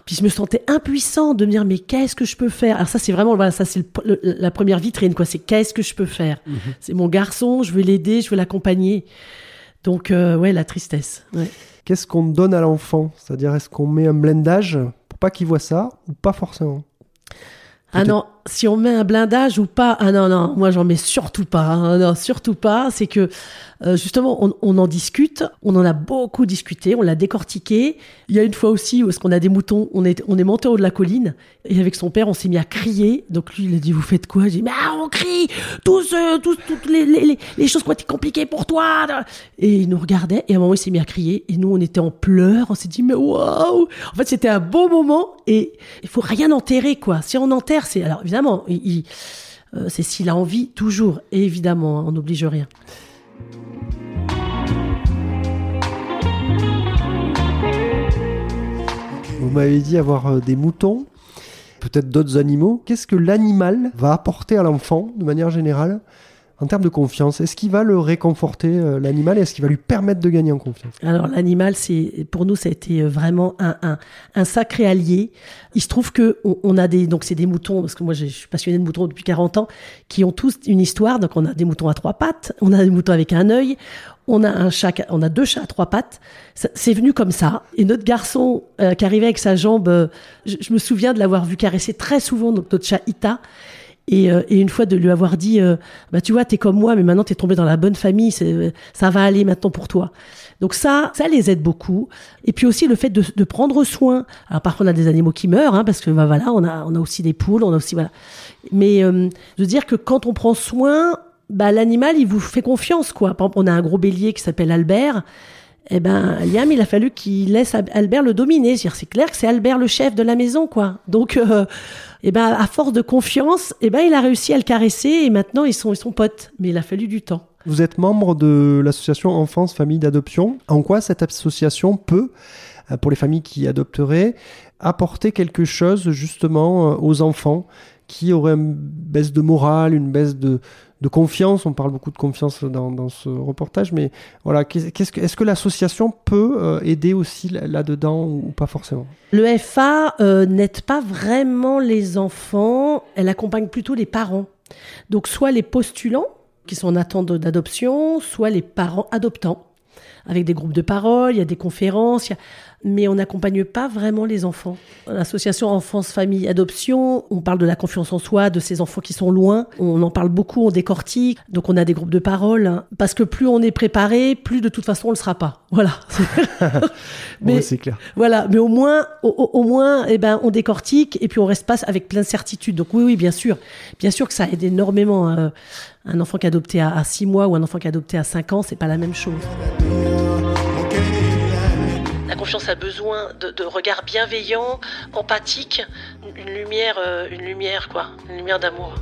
Puis je me sentais impuissant de me dire, mais qu'est-ce que je peux faire? Alors ça, c'est vraiment... Voilà, ça, c'est le- le- la première vitrine, quoi. C'est qu'est-ce que je peux faire? C'est mon garçon, je veux l'aider, je veux l'accompagner. Donc, euh, ouais, la tristesse. Ouais. Qu'est-ce qu'on donne à l'enfant? C'est-à-dire, est-ce qu'on met un blindage pour pas qu'il voit ça ou pas forcément? Ah non, si on met un blindage ou pas, ah non, non, moi j'en mets surtout pas, hein, non, surtout pas. C'est que euh, justement, on, on en discute, on en a beaucoup discuté, on l'a décortiqué. Il y a une fois aussi où est-ce qu'on a des moutons, on est, on est monté au haut de la colline et avec son père, on s'est mis à crier. Donc lui, il a dit, vous faites quoi? J'ai dit, mais ah, on crie tous, euh, tous, toutes les, les, les, choses compliquées pour toi. Et il nous regardait et à un moment, il s'est mis à crier et nous, on était en pleurs. On s'est dit, mais waouh En fait, c'était un beau moment et il faut rien enterrer, quoi. Si on enterre, c'est alors évidemment, euh, c'est s'il a envie, toujours. Évidemment, hein, on n'oblige rien. Vous m'avez dit avoir euh, des moutons, peut-être d'autres animaux. Qu'est-ce que l'animal va apporter à l'enfant, de manière générale, en termes de confiance Est-ce qu'il va le réconforter, euh, l'animal, et est-ce qu'il va lui permettre de gagner en confiance? Alors l'animal, c'est pour nous, ça a été euh, vraiment un, un, sacré allié. Il se trouve que on, a des donc c'est des moutons parce que moi je suis passionnée de moutons depuis 40 ans qui ont tous une histoire. Donc on a des moutons à trois pattes, on a des moutons avec un œil, on a un chat, on a deux chats à trois pattes. C'est venu comme ça. Et notre garçon euh, qui arrivait avec sa jambe, euh, je, je me souviens de l'avoir vu caresser très souvent donc, notre chat Ita. Et, euh, et une fois de lui avoir dit, euh, bah tu vois, t'es comme moi, mais maintenant t'es tombé dans la bonne famille, c'est- ça va aller maintenant pour toi. Donc ça, ça les aide beaucoup. Et puis aussi le fait de, de prendre soin. Alors parfois on a des animaux qui meurent, hein, parce que bah voilà, on a, on a aussi des poules, on a aussi voilà. Mais euh, de dire que quand on prend soin, bah l'animal il vous fait confiance quoi. Par exemple, on a un gros bélier qui s'appelle Albert. Eh ben, Liam, il a fallu qu'il laisse Albert le dominer. C'est-à-dire, C'est clair que c'est Albert le chef de la maison, quoi. Donc, euh, eh ben, à force de confiance, eh ben, il a réussi à le caresser et maintenant ils sont, ils sont potes. Mais il a fallu du temps. Vous êtes membre de l'association Enfance Famille d'Adoption. En quoi cette association peut, euh, pour les familles qui adopteraient, apporter quelque chose justement euh, aux enfants qui auraient une baisse de morale, une baisse de, de confiance On parle beaucoup de confiance dans, ce reportage, mais voilà, qu'est- qu'est-ce que, est-ce que l'association peut euh, aider aussi là- là-dedans ou pas forcément? Le FA euh, n'aide pas vraiment les enfants, elle accompagne plutôt les parents. Donc soit les postulants qui sont en attente d'adoption, soit les parents adoptants. Avec des groupes de parole, il y a des conférences, mais on n'accompagne pas vraiment les enfants. L'association Enfance, Famille, Adoption, on parle de la confiance en soi, de ces enfants qui sont loin, on en parle beaucoup, on décortique, donc on a des groupes de parole, hein. parce que plus on est préparé, plus de toute façon on le sera pas. [laughs] Voilà. [laughs] Ouais, c'est clair. Voilà, mais au moins, au, moins, eh ben, on décortique et puis on reste pas avec plein de certitudes. Donc oui, oui, bien sûr, bien sûr que ça aide énormément. euh, un enfant qui est adopté à, à 6 mois ou un enfant qui est adopté à 5 ans, c'est pas la même chose. Confiance a besoin de, de regards bienveillants, empathiques, une lumière, euh, une lumière quoi, une lumière d'amour.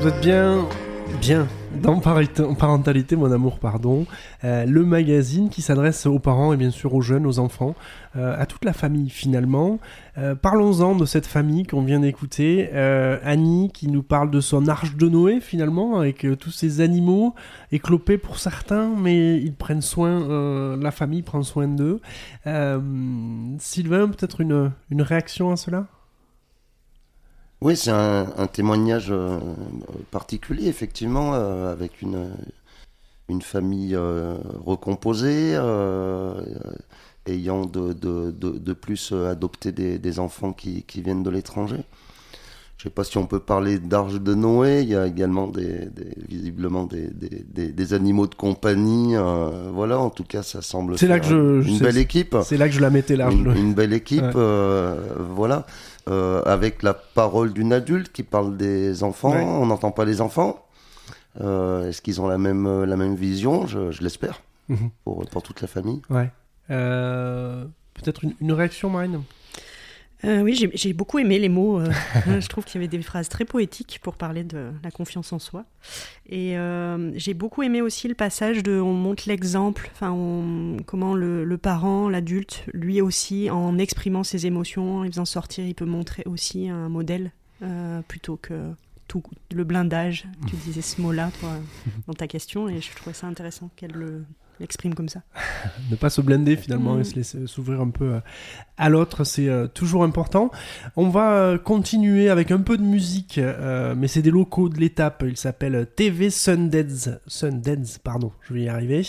Vous êtes bien, bien Dans Parentalité, mon amour, pardon, euh, le magazine qui s'adresse aux parents et bien sûr aux jeunes, aux enfants, euh, à toute la famille finalement. Euh, Parlons-en de cette famille qu'on vient d'écouter. Annie qui nous parle de son arche de Noé finalement, avec tous ces animaux éclopés pour certains, mais ils prennent soin, la famille prend soin d'eux. Sylvain, peut-être une réaction à cela? Oui, c'est un, un témoignage euh, particulier, effectivement, euh, avec une, une famille euh, recomposée, ayant de, de, de, de plus adopté des, des enfants qui, qui viennent de l'étranger. Je sais pas si on peut parler d'Arche de Noé, il y a également des, des- visiblement des, des, animaux de compagnie. voilà, en tout cas, ça semble C'est là que je- une belle équipe. c'est là que je la mettais, l'Arche de Une, Noé. une belle équipe, Ouais. voilà. Euh, avec la parole d'une adulte qui parle des enfants, on n'entend pas les enfants. Euh, Est-ce qu'ils ont la même, la même vision? Je, je l'espère, Mhm. pour, pour toute la famille. Ouais. Euh, peut-être une, une réaction, Marine? Euh, oui, j'ai- beaucoup aimé les mots. euh, je trouve qu'il y avait des phrases très poétiques pour parler de la confiance en soi. Et euh, j'ai beaucoup aimé aussi le passage de on montre l'exemple, comment le, le parent, l'adulte, lui aussi, en exprimant ses émotions, en les faisant sortir, il peut montrer aussi un modèle plutôt que tout le blindage. Tu disais ce mot-là dans ta question et je trouvais ça intéressant qu'elle le- l'exprime comme ça. [laughs] ne pas se blinder finalement Mm. et se laisser s'ouvrir un peu euh, à l'autre, c'est euh, toujours important. On va euh, continuer avec un peu de musique, euh, mais c'est des locaux de l'étape. Il s'appelle TV Sundance, Sundance, pardon, je vais y arriver.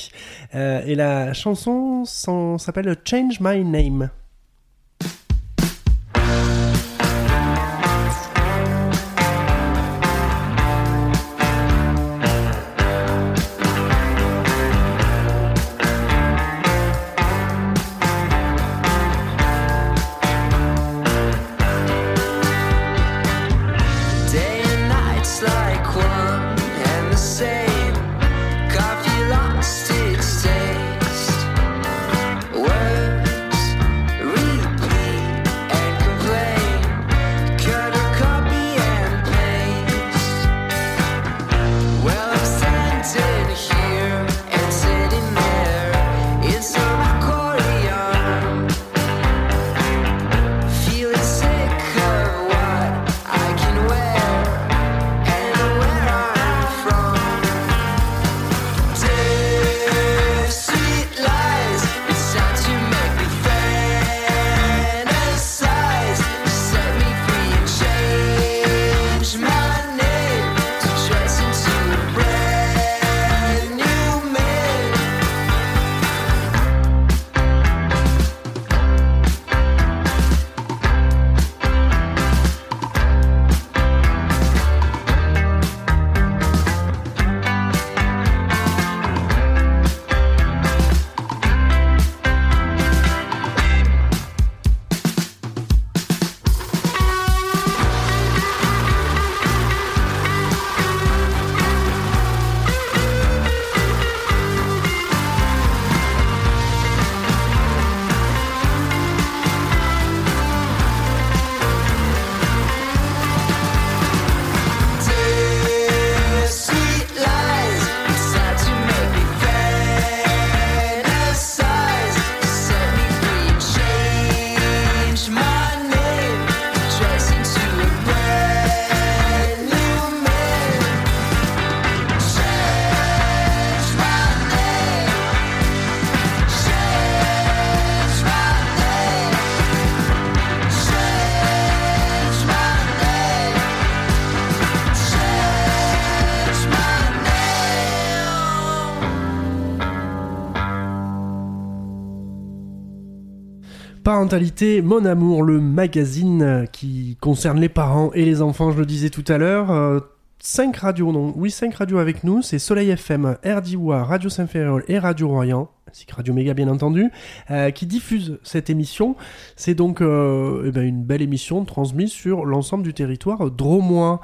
Euh, et la chanson s'appelle Change My Name. Mon amour, le magazine euh, qui concerne les parents et les enfants, je le disais tout à l'heure. Euh, cinq radios, non, oui, cinq radios avec nous. C'est Soleil FM, RDIWA, Radio Saint-Ferréol et Radio Royan, ainsi que Radio Méga, bien entendu, euh, qui diffusent cette émission. C'est donc euh, eh ben, une belle émission transmise sur l'ensemble du territoire dromois.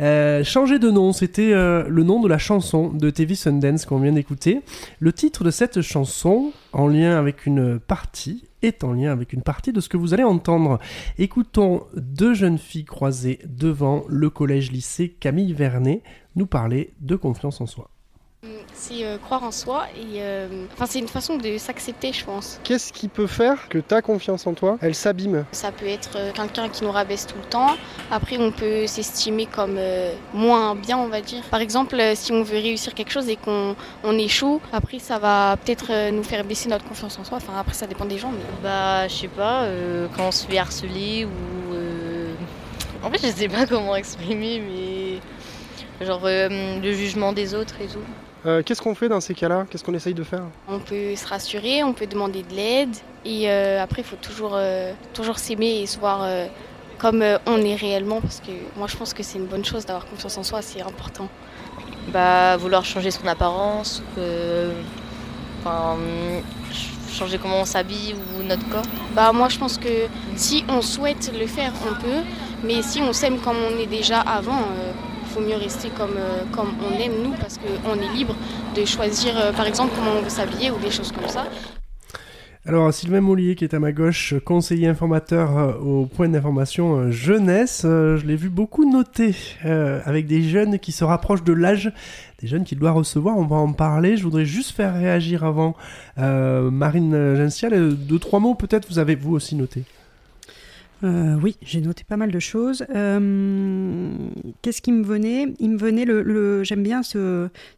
Euh, changer de nom, c'était le nom de la chanson de TV Sundance qu'on vient d'écouter. Le titre de cette chanson, en lien avec une partie est en lien avec une partie de ce que vous allez entendre. Écoutons deux jeunes filles croisées devant le collège-lycée Camille Vernet nous parler de confiance en soi. C'est euh, croire en soi et euh, enfin c'est une façon de s'accepter je pense. Qu'est-ce qui peut faire que ta confiance en toi, elle s'abîme? Ça peut être euh, quelqu'un qui nous rabaisse tout le temps. Après on peut s'estimer comme euh, moins bien on va dire. Par exemple si on veut réussir quelque chose et qu'on on échoue, après ça va peut-être nous faire baisser notre confiance en soi. Enfin après ça dépend des gens. Mais... Bah je sais pas, euh, quand on se fait harceler ou... euh, En fait je sais pas [laughs] comment exprimer mais... Genre euh, le jugement des autres et tout. Euh, Qu'est-ce qu'on fait dans ces cas-là? Qu'est-ce qu'on essaye de faire? On peut se rassurer, on peut demander de l'aide et euh, après il faut toujours, euh, toujours s'aimer et se voir euh, comme euh, on est réellement parce que moi je pense que c'est une bonne chose d'avoir confiance en soi, c'est important. Bah vouloir changer son apparence, euh, enfin, changer comment on s'habille ou notre corps. Bah moi je pense que si on souhaite le faire, on peut, mais si on s'aime comme on est déjà avant, mieux rester comme, euh, comme on aime nous parce qu'on est libre de choisir euh, par exemple comment on veut s'habiller ou des choses comme ça. Alors, Sylvain Mollier, qui est à ma gauche, conseiller informateur euh, au point d'information jeunesse, je l'ai vu beaucoup noter avec des jeunes qui se rapprochent de l'âge des jeunes qu'il doit recevoir. On va en parler. Je voudrais juste faire réagir avant Marine Gential. Deux, trois mots, peut-être, vous avez vous aussi noté. Euh, oui, j'ai noté pas mal de choses. Euh, Qu'est-ce qui me venait? Il me venait le, j'aime bien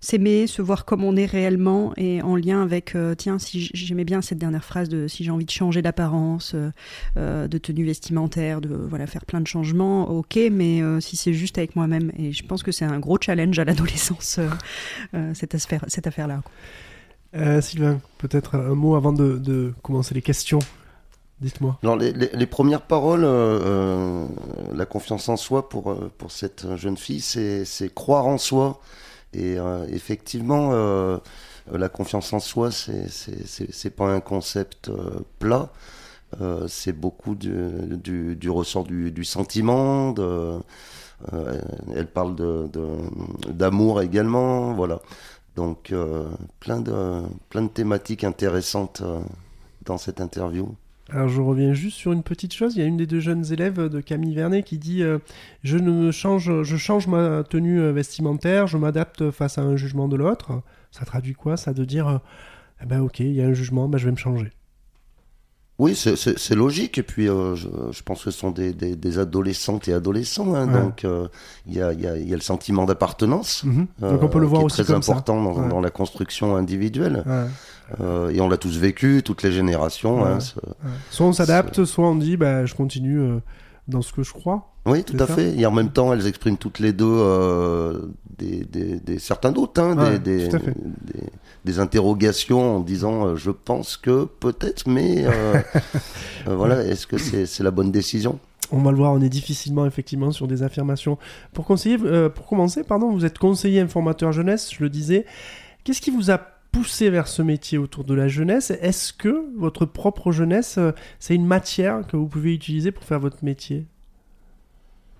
s'aimer, se voir comme on est réellement et en lien avec euh, tiens si j'aimais bien cette dernière phrase de si j'ai envie de changer d'apparence, de tenue vestimentaire, de voilà faire plein de changements, ok, mais si c'est juste avec moi-même et je pense que c'est un gros challenge à l'adolescence cette affaire cette affaire là. Sylvain, peut-être un mot avant de commencer les questions? Dites-moi. Alors, les, premières paroles, euh, euh, la confiance en soi pour, euh, pour cette jeune fille, c'est croire en soi. Et effectivement, la confiance en soi, c'est pas un concept plat. C'est beaucoup du, du, du ressort du, sentiment. De, elle parle de de- d'amour également, voilà. Donc plein de plein de thématiques intéressantes dans cette interview. Alors je reviens juste sur une petite chose. Il y a une des deux jeunes élèves de Camille Vernet qui dit euh, je ne change, je change ma tenue euh, vestimentaire, je m'adapte face à un jugement de l'autre. Ça traduit quoi? Ça de dire euh, eh ben ok, il y a un jugement, ben je vais me changer. Oui, c'est- logique. Et puis, euh, je, je pense que ce sont des, des, des adolescentes et adolescents. hein, Ouais. Donc, euh, il y, a, il y, a, il y a le sentiment d'appartenance. Mhm. Donc on peut le qui voir est aussi très comme ça. important dans, Ouais. dans la construction individuelle. Ouais. Euh, et on l'a tous vécu, toutes les générations. Ouais. hein, Ouais. Soit on s'adapte, soit on dit ben je continue euh, dans ce que je crois. Oui, tout à ça fait. Et en même temps, elles expriment toutes les deux euh, des, des, des- certains doutes, hein, Ouais, des, des, interrogations en disant je pense que peut-être, mais [laughs] voilà, est-ce que c'est c'est la bonne décision? On va le voir, on est difficilement effectivement sur des affirmations. Pour, conseiller, pour commencer, pardon, vous êtes conseiller informateur jeunesse, je le disais. Qu'est-ce qui vous a poussé vers ce métier autour de la jeunesse Est-ce que votre propre jeunesse, euh, c'est une matière que vous pouvez utiliser pour faire votre métier?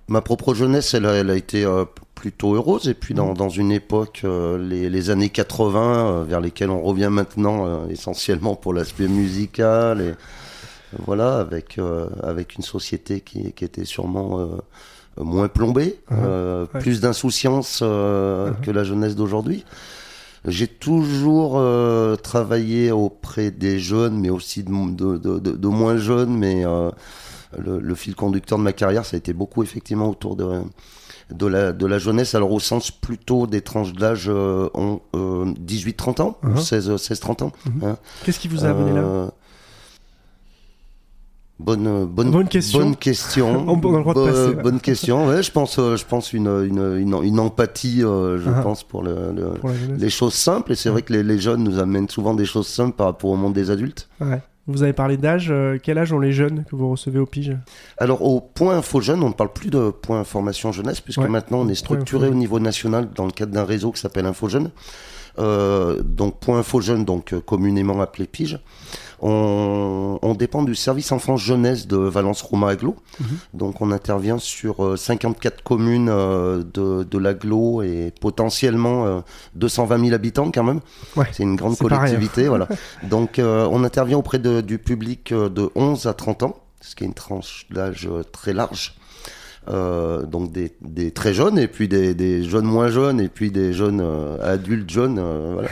Ma propre jeunesse, elle a, elle a été euh, plutôt heureuse. Et puis, Mm. dans, dans une époque, euh, les, les années 80, euh, vers lesquelles on revient maintenant essentiellement pour l'aspect musical, et voilà, avec, avec une société qui, qui était sûrement moins plombée, Ouais. plus d'insouciance euh, Mhm. que la jeunesse d'aujourd'hui. J'ai toujours euh, travaillé auprès des jeunes, mais aussi de, de, de, de- moins jeunes, mais euh, le, le fil conducteur de ma carrière, ça a été beaucoup effectivement autour de, de, la, de la jeunesse, alors au sens plutôt des tranches d'âge euh, ont, euh, 18-30 ans, Mhm. 16-30 ans. Mhm. hein. Qu'est-ce qui vous a amené là? Euh, Bonne, bonne, Bonne question. bonne question. [laughs] On a le droit de Bo- passer, bonne question. Ouais, je pense, euh, je pense une, une, une, une empathie, euh, je Ah. pense, pour, le, pour les choses simples. Et c'est vrai que les, les jeunes nous amènent souvent des choses simples par rapport au monde des adultes. Ouais. Vous avez parlé d'âge. euh, quel âge ont les jeunes que vous recevez au pige Alors au point info jeune, on ne parle plus de point information jeunesse puisque maintenant on est structuré au niveau national dans le cadre d'un réseau qui s'appelle Info Jeune. Euh, donc point info jeune, donc euh, communément appelé pige. On, on dépend du service enfance jeunesse de Valence Romain Aglo. Mhm. Donc on intervient sur euh, 54 communes euh, de, de l'aglo et potentiellement euh, 220 000 habitants quand même. Ouais, c'est une grande rien. collectivité. voilà. [laughs] Donc euh, on intervient auprès de- du public euh, de 11 à 30 ans, ce qui est une tranche d'âge euh, très large. Euh, donc des, des très jeunes et puis des, des jeunes moins jeunes et puis des jeunes euh, adultes jeunes euh, voilà.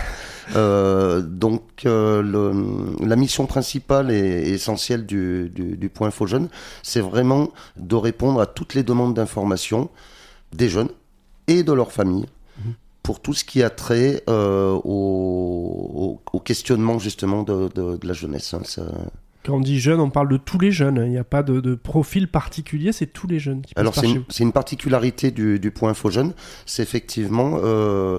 Euh, donc euh, le- la mission principale et essentielle du, du, du point Info Jeune, c'est vraiment de répondre à toutes les demandes d'information des jeunes et de leur famille pour tout ce qui a trait euh, au, au, au questionnement justement de, de, de la jeunesse. hein. Ça- Quand on dit jeune, on parle de tous les jeunes. Il n'y a pas de, de profil particulier, c'est tous les jeunes qui Alors c'est une, particularité du, du point Info Jeune, c'est effectivement euh,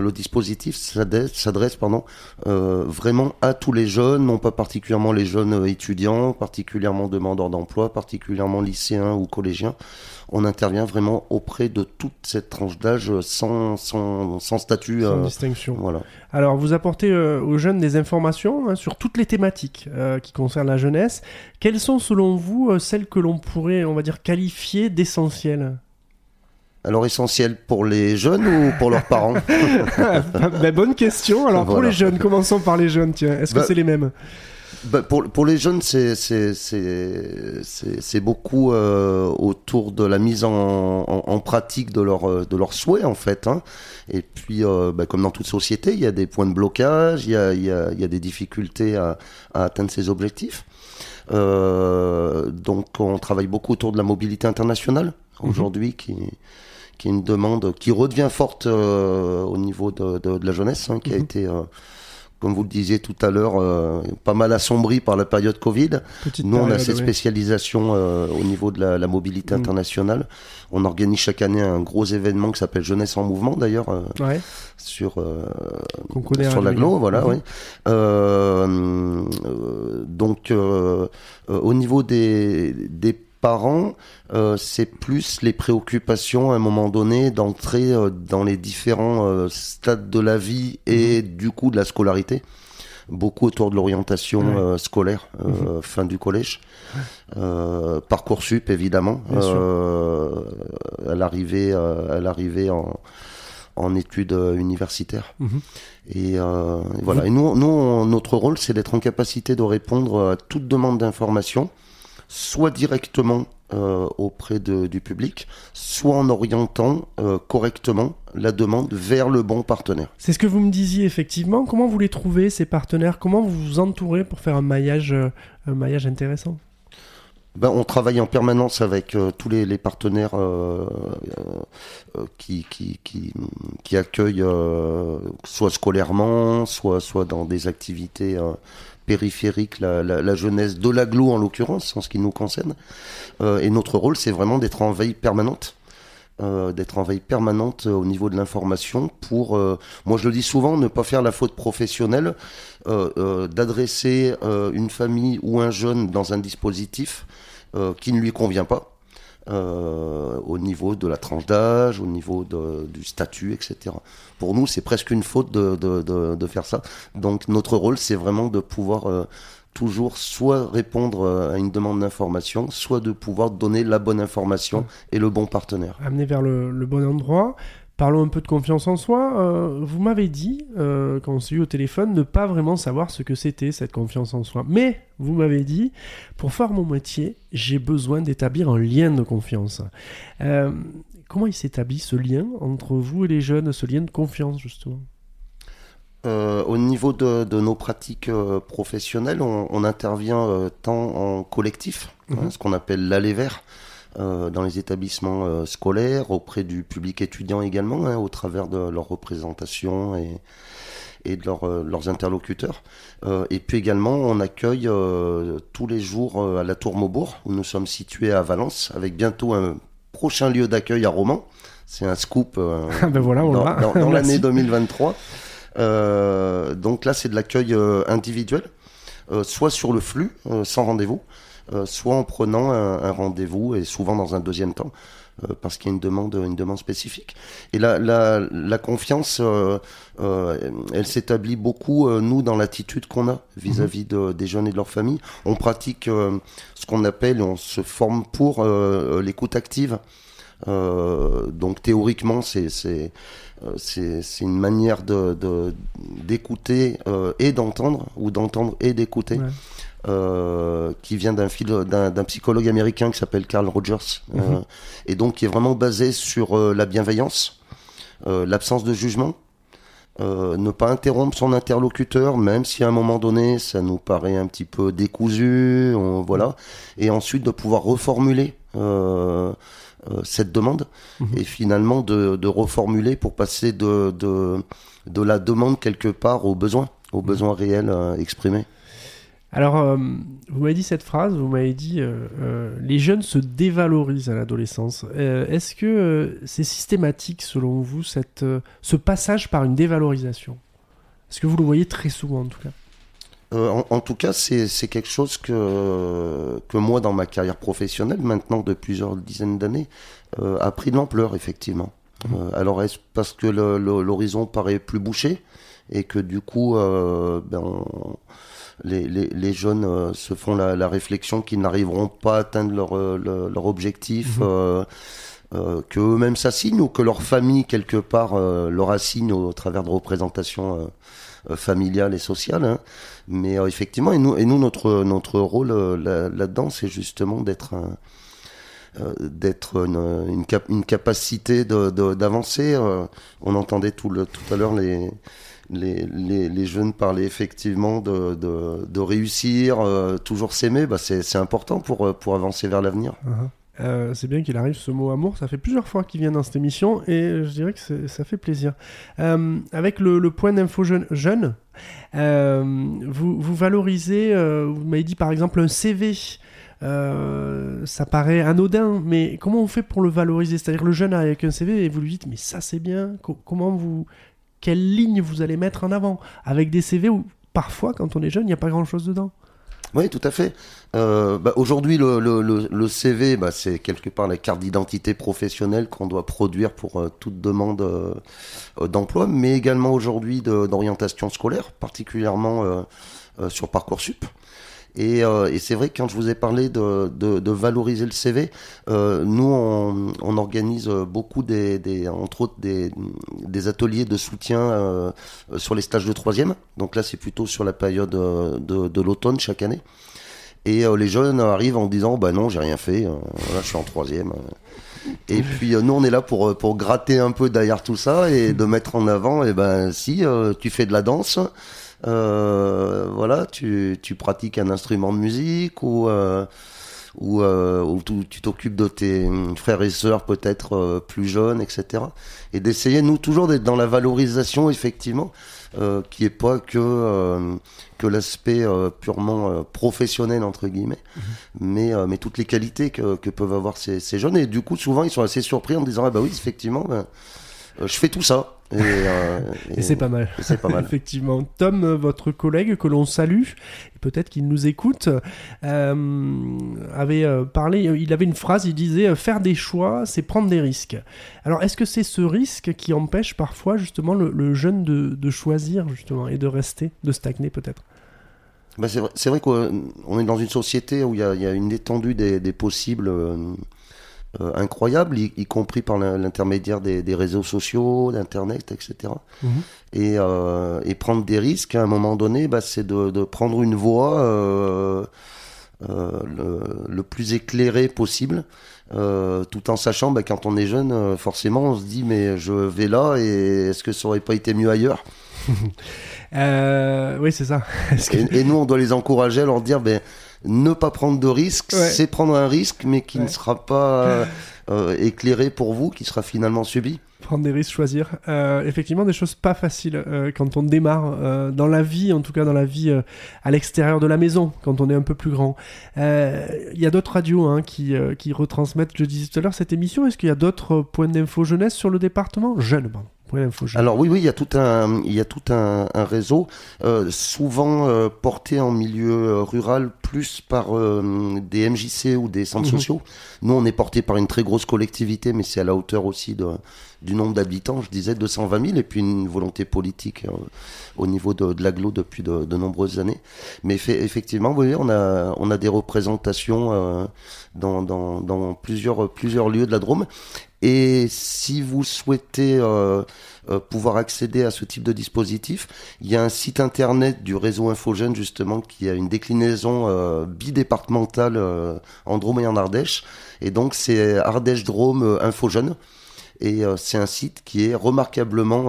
le dispositif s'adresse, pardon, euh, vraiment à tous les jeunes, non pas particulièrement les jeunes euh, étudiants, particulièrement demandeurs d'emploi, particulièrement lycéens ou collégiens. On intervient vraiment auprès de toute cette tranche d'âge euh, sans, sans, sans statut. Sans euh, distinction. Voilà. Alors, vous apportez euh, aux jeunes des informations hein, sur toutes les thématiques euh, qui concernent la jeunesse. Quelles sont, selon vous, euh, celles que l'on pourrait, on va dire, qualifier d'essentielles? Alors essentiel pour les jeunes ou pour leurs parents [laughs] Ben, Bonne question. Alors, pour les jeunes, commençons par les jeunes. Tiens, est-ce que Bah, c'est les mêmes Bah, pour, pour les jeunes, c'est beaucoup euh, autour de la mise en, en, en pratique de leurs euh, de souhaits, en fait. hein. Et puis, euh, bah, comme dans toute société, il y a des points de blocage, il y a, il y a, il y a des difficultés à, à atteindre ses objectifs. Euh, donc, on travaille beaucoup autour de la mobilité internationale, aujourd'hui, qui, qui est une demande qui redevient forte euh, au niveau de, de, de la jeunesse, hein, qui a Mhm. été... euh, comme vous le disiez tout à l'heure, euh, pas mal assombri par la période Covid. Petite Nous, on a cette spécialisation euh, au niveau de la, la mobilité Mm. internationale. On organise chaque année un gros événement qui s'appelle Jeunesse en Mouvement, d'ailleurs, euh, Ouais. sur, sur l'aglo, voilà, Mhm. oui. Donc, au niveau des, des parents, euh, c'est plus les préoccupations à un moment donné d'entrer euh, dans les différents euh, stades de la vie et Mhm. du coup de la scolarité. Beaucoup autour de l'orientation Ouais. euh, scolaire, Mhm. fin du collège. Parcoursup, évidemment. À l'arrivée à l'arrivée en, en études universitaires. Mhm. Et et voilà. Et nous, nous on- notre rôle, c'est d'être en capacité de répondre à toute demande d'information, soit directement euh, auprès de- du public, soit en orientant euh, correctement la demande vers le bon partenaire. C'est ce que vous me disiez effectivement. Comment vous les trouvez ces partenaires? Comment vous vous entourez pour faire un maillage, euh, un maillage intéressant? Ben, on travaille en permanence avec euh, tous les, les partenaires euh, euh, euh, qui, qui, qui, qui accueillent soit scolairement, soit, soit dans des activités périphériques, la, jeunesse de l'aglo en l'occurrence, en ce qui nous concerne. Euh, et notre rôle, c'est vraiment d'être en veille permanente. euh, d'être en veille permanente euh, au niveau de l'information pour, moi je le dis souvent, ne pas faire la faute professionnelle d'adresser une famille ou un jeune dans un dispositif qui ne lui convient pas. Euh, au niveau de la tranche d'âge, au niveau de- du statut, etc. Pour nous, c'est presque une faute de, de, de, de faire ça. Donc notre rôle, c'est vraiment de pouvoir euh, toujours soit répondre euh, à une demande d'information, soit de pouvoir donner la bonne information et le bon partenaire. amener vers le, le bon endroit. Parlons un peu de confiance en soi. Euh, vous m'avez dit, euh, quand on s'est eu au téléphone, ne pas vraiment savoir ce que c'était cette confiance en soi. Mais vous m'avez dit, pour faire mon métier, j'ai besoin d'établir un lien de confiance. Euh, comment il s'établit ce lien entre vous et les jeunes, ce lien de confiance justement? Au niveau de, de nos pratiques professionnelles, on, on intervient tant en collectif, Mhm. hein, ce qu'on appelle l'aller vert, euh, dans les établissements euh, scolaires, auprès du public étudiant également, hein, au travers de leur représentation et, et de leur, euh, leurs interlocuteurs. Et puis également, on accueille tous les jours à la Tour Maubourg, où nous sommes situés à Valence, avec bientôt un prochain lieu d'accueil à Romans. C'est un scoop [laughs] Ah ben voilà, on dans, [laughs] l'année 2023. Euh, donc là, c'est de l'accueil euh, individuel, euh, soit sur le flux, sans rendez-vous, soit en prenant un, un rendez-vous et souvent dans un deuxième temps euh, parce qu'il y a une demande, une demande spécifique. Et la, la, la confiance, euh, euh, elle s'établit beaucoup, euh, nous, dans l'attitude qu'on a vis-à-vis de- des jeunes et de leurs familles. On pratique euh, ce qu'on appelle, on se forme pour euh, l'écoute active. Euh, donc théoriquement, c'est euh, une manière de de- d'écouter euh, et d'entendre ou d'entendre et d'écouter. Ouais. Euh, qui vient d'un psychologue américain qui s'appelle Carl Rogers euh, Mhm. et donc qui est vraiment basé sur euh, la bienveillance, l'absence de jugement, ne pas interrompre son interlocuteur, même si à un moment donné ça nous paraît un petit peu décousu, on- voilà, et ensuite de pouvoir reformuler cette demande et finalement de, de reformuler pour passer de, de, de la demande quelque part au besoin, au besoin réel exprimé. Alors, euh, vous m'avez dit cette phrase, vous m'avez dit euh, euh, les jeunes se dévalorisent à l'adolescence. Euh, Est-ce que c'est systématique selon vous cette, ce passage par une dévalorisation? Est-ce que vous le voyez très souvent en tout cas? En, en tout cas, c'est quelque chose que, que moi, dans ma carrière professionnelle, maintenant de plusieurs dizaines d'années, a pris de l'ampleur, effectivement. Euh, alors, est-ce parce que l'horizon paraît plus bouché et que du coup, ben, on- les, les, les jeunes euh, se font la, la réflexion qu'ils n'arriveront pas à atteindre leur, euh, leur, leur objectif, Mhm. euh, que eux-mêmes s'assignent ou que leur famille, quelque part, euh, leur assigne au travers de représentations euh, familiales et sociales. hein. Mais effectivement, et nous, et nous notre, notre rôle là- là-dedans, c'est justement d'être d'être une, une, cap- une capacité de- de- d'avancer. on entendait tout, le, tout à l'heure les, les, jeunes parler effectivement de, de, réussir, euh, toujours s'aimer. Bah, c'est important pour, euh, pour avancer vers l'avenir. Uh-huh. Euh, c'est bien qu'il arrive ce mot amour, ça fait plusieurs fois qu'il vient dans cette émission et je dirais que ça fait plaisir. Avec le, point d'info jeune, vous, vous valorisez, vous m'avez dit par exemple un CV. Ça paraît anodin, mais comment on fait pour le valoriser? C'est-à-dire le jeune avec un CV et vous lui dites mais ça c'est bien. Co- comment vous, quelle ligne vous allez mettre en avant avec des CV où parfois quand on est jeune il n'y a pas grand-chose dedans. Oui, tout à fait. Euh, bah, Aujourd'hui, le, CV, bah, c'est quelque part la carte d'identité professionnelle qu'on doit produire pour euh, toute demande euh, d'emploi, mais également aujourd'hui d'orientation scolaire, particulièrement sur Parcoursup. Et, euh, et c'est vrai que quand je vous ai parlé de, de, de valoriser le CV, euh, nous on, on organise beaucoup des, des entre autres des, des ateliers de soutien euh, euh, sur les stages de troisième. Donc là c'est plutôt sur la période euh, de, de l'automne chaque année. Et euh, les jeunes arrivent en disant bah non j'ai rien fait, euh, voilà je suis en troisième. euh. Et puis euh, nous on est là pour euh, pour gratter un peu derrière tout ça et de mettre en avant et ben si euh, tu fais de la danse, euh, voilà tu tu pratiques un instrument de musique ou euh, ou, euh, ou tu t'occupes de tes frères et sœurs peut-être euh, plus jeunes, etc. Et d'essayer, nous, toujours d'être dans la valorisation, effectivement, euh, qui est pas que, euh, que l'aspect euh, purement euh, professionnel, entre guillemets, mais, euh, mais toutes les qualités que, que peuvent avoir ces, ces jeunes. Et du coup, souvent, ils sont assez surpris en disant, ah bah oui, effectivement, ben, euh, je fais tout ça. Et, euh, Et, c'est pas mal. et c'est pas mal. [laughs] Effectivement. Tom, votre collègue que l'on salue, peut-être qu'il nous écoute, euh, avait euh, parlé, il avait une phrase, il disait Faire des choix, c'est prendre des risques. Alors, est-ce que c'est ce risque qui empêche parfois justement le, le jeune de, de choisir justement et de rester, de stagner peut-être? Bah, c'est vrai, vrai qu'on est dans une société où il y a, il y a une étendue des, des possibles euh, euh, incroyable, y, y compris par l'in- l'intermédiaire des, des réseaux sociaux, d'Internet, etc. Mhm. Et, euh, et prendre des risques, à un moment donné, bah, c'est de, de prendre une voie euh, le, le plus éclairée possible, tout en sachant, bah, quand on est jeune, forcément, on se dit, mais je vais là, et est-ce que ça aurait pas été mieux ailleurs? [laughs] Oui, c'est ça. [laughs] Et nous, on doit les encourager à leur dire, ben, ne pas prendre de risques, Ouais. c'est prendre un risque, mais qui Ouais. ne sera pas euh, [laughs] euh, éclairé pour vous, qui sera finalement subi. Prendre des risques, choisir. Euh, effectivement, des choses pas faciles euh, quand on démarre dans la vie, en tout cas dans la vie à l'extérieur de la maison, quand on est un peu plus grand. Il y a d'autres radios hein, qui, qui retransmettent, je disais tout à l'heure, cette émission. Est-ce qu'il y a d'autres points d'info jeunesse sur le département? Jeune, pardon. Alors oui, oui, il y a tout un, il y a tout un, un réseau, euh, souvent euh, porté en milieu euh, rural, plus par euh, des MJC ou des centres Mhm. sociaux. Nous, on est porté par une très grosse collectivité, mais c'est à la hauteur aussi de, du nombre d'habitants. Je disais 220 000, et puis une volonté politique au niveau de, de l'agglo depuis de, de nombreuses années. Mais fait- effectivement, oui, on a, on a des représentations dans, dans, dans plusieurs, plusieurs lieux de la Drôme. Et si vous souhaitez euh, euh, pouvoir accéder à ce type de dispositif, il y a un site internet du réseau Infogène justement qui a une déclinaison euh, bidépartementale en Drôme et en Ardèche. Et donc c'est Ardèche Drôme Infogène. Et c'est un site qui est remarquablement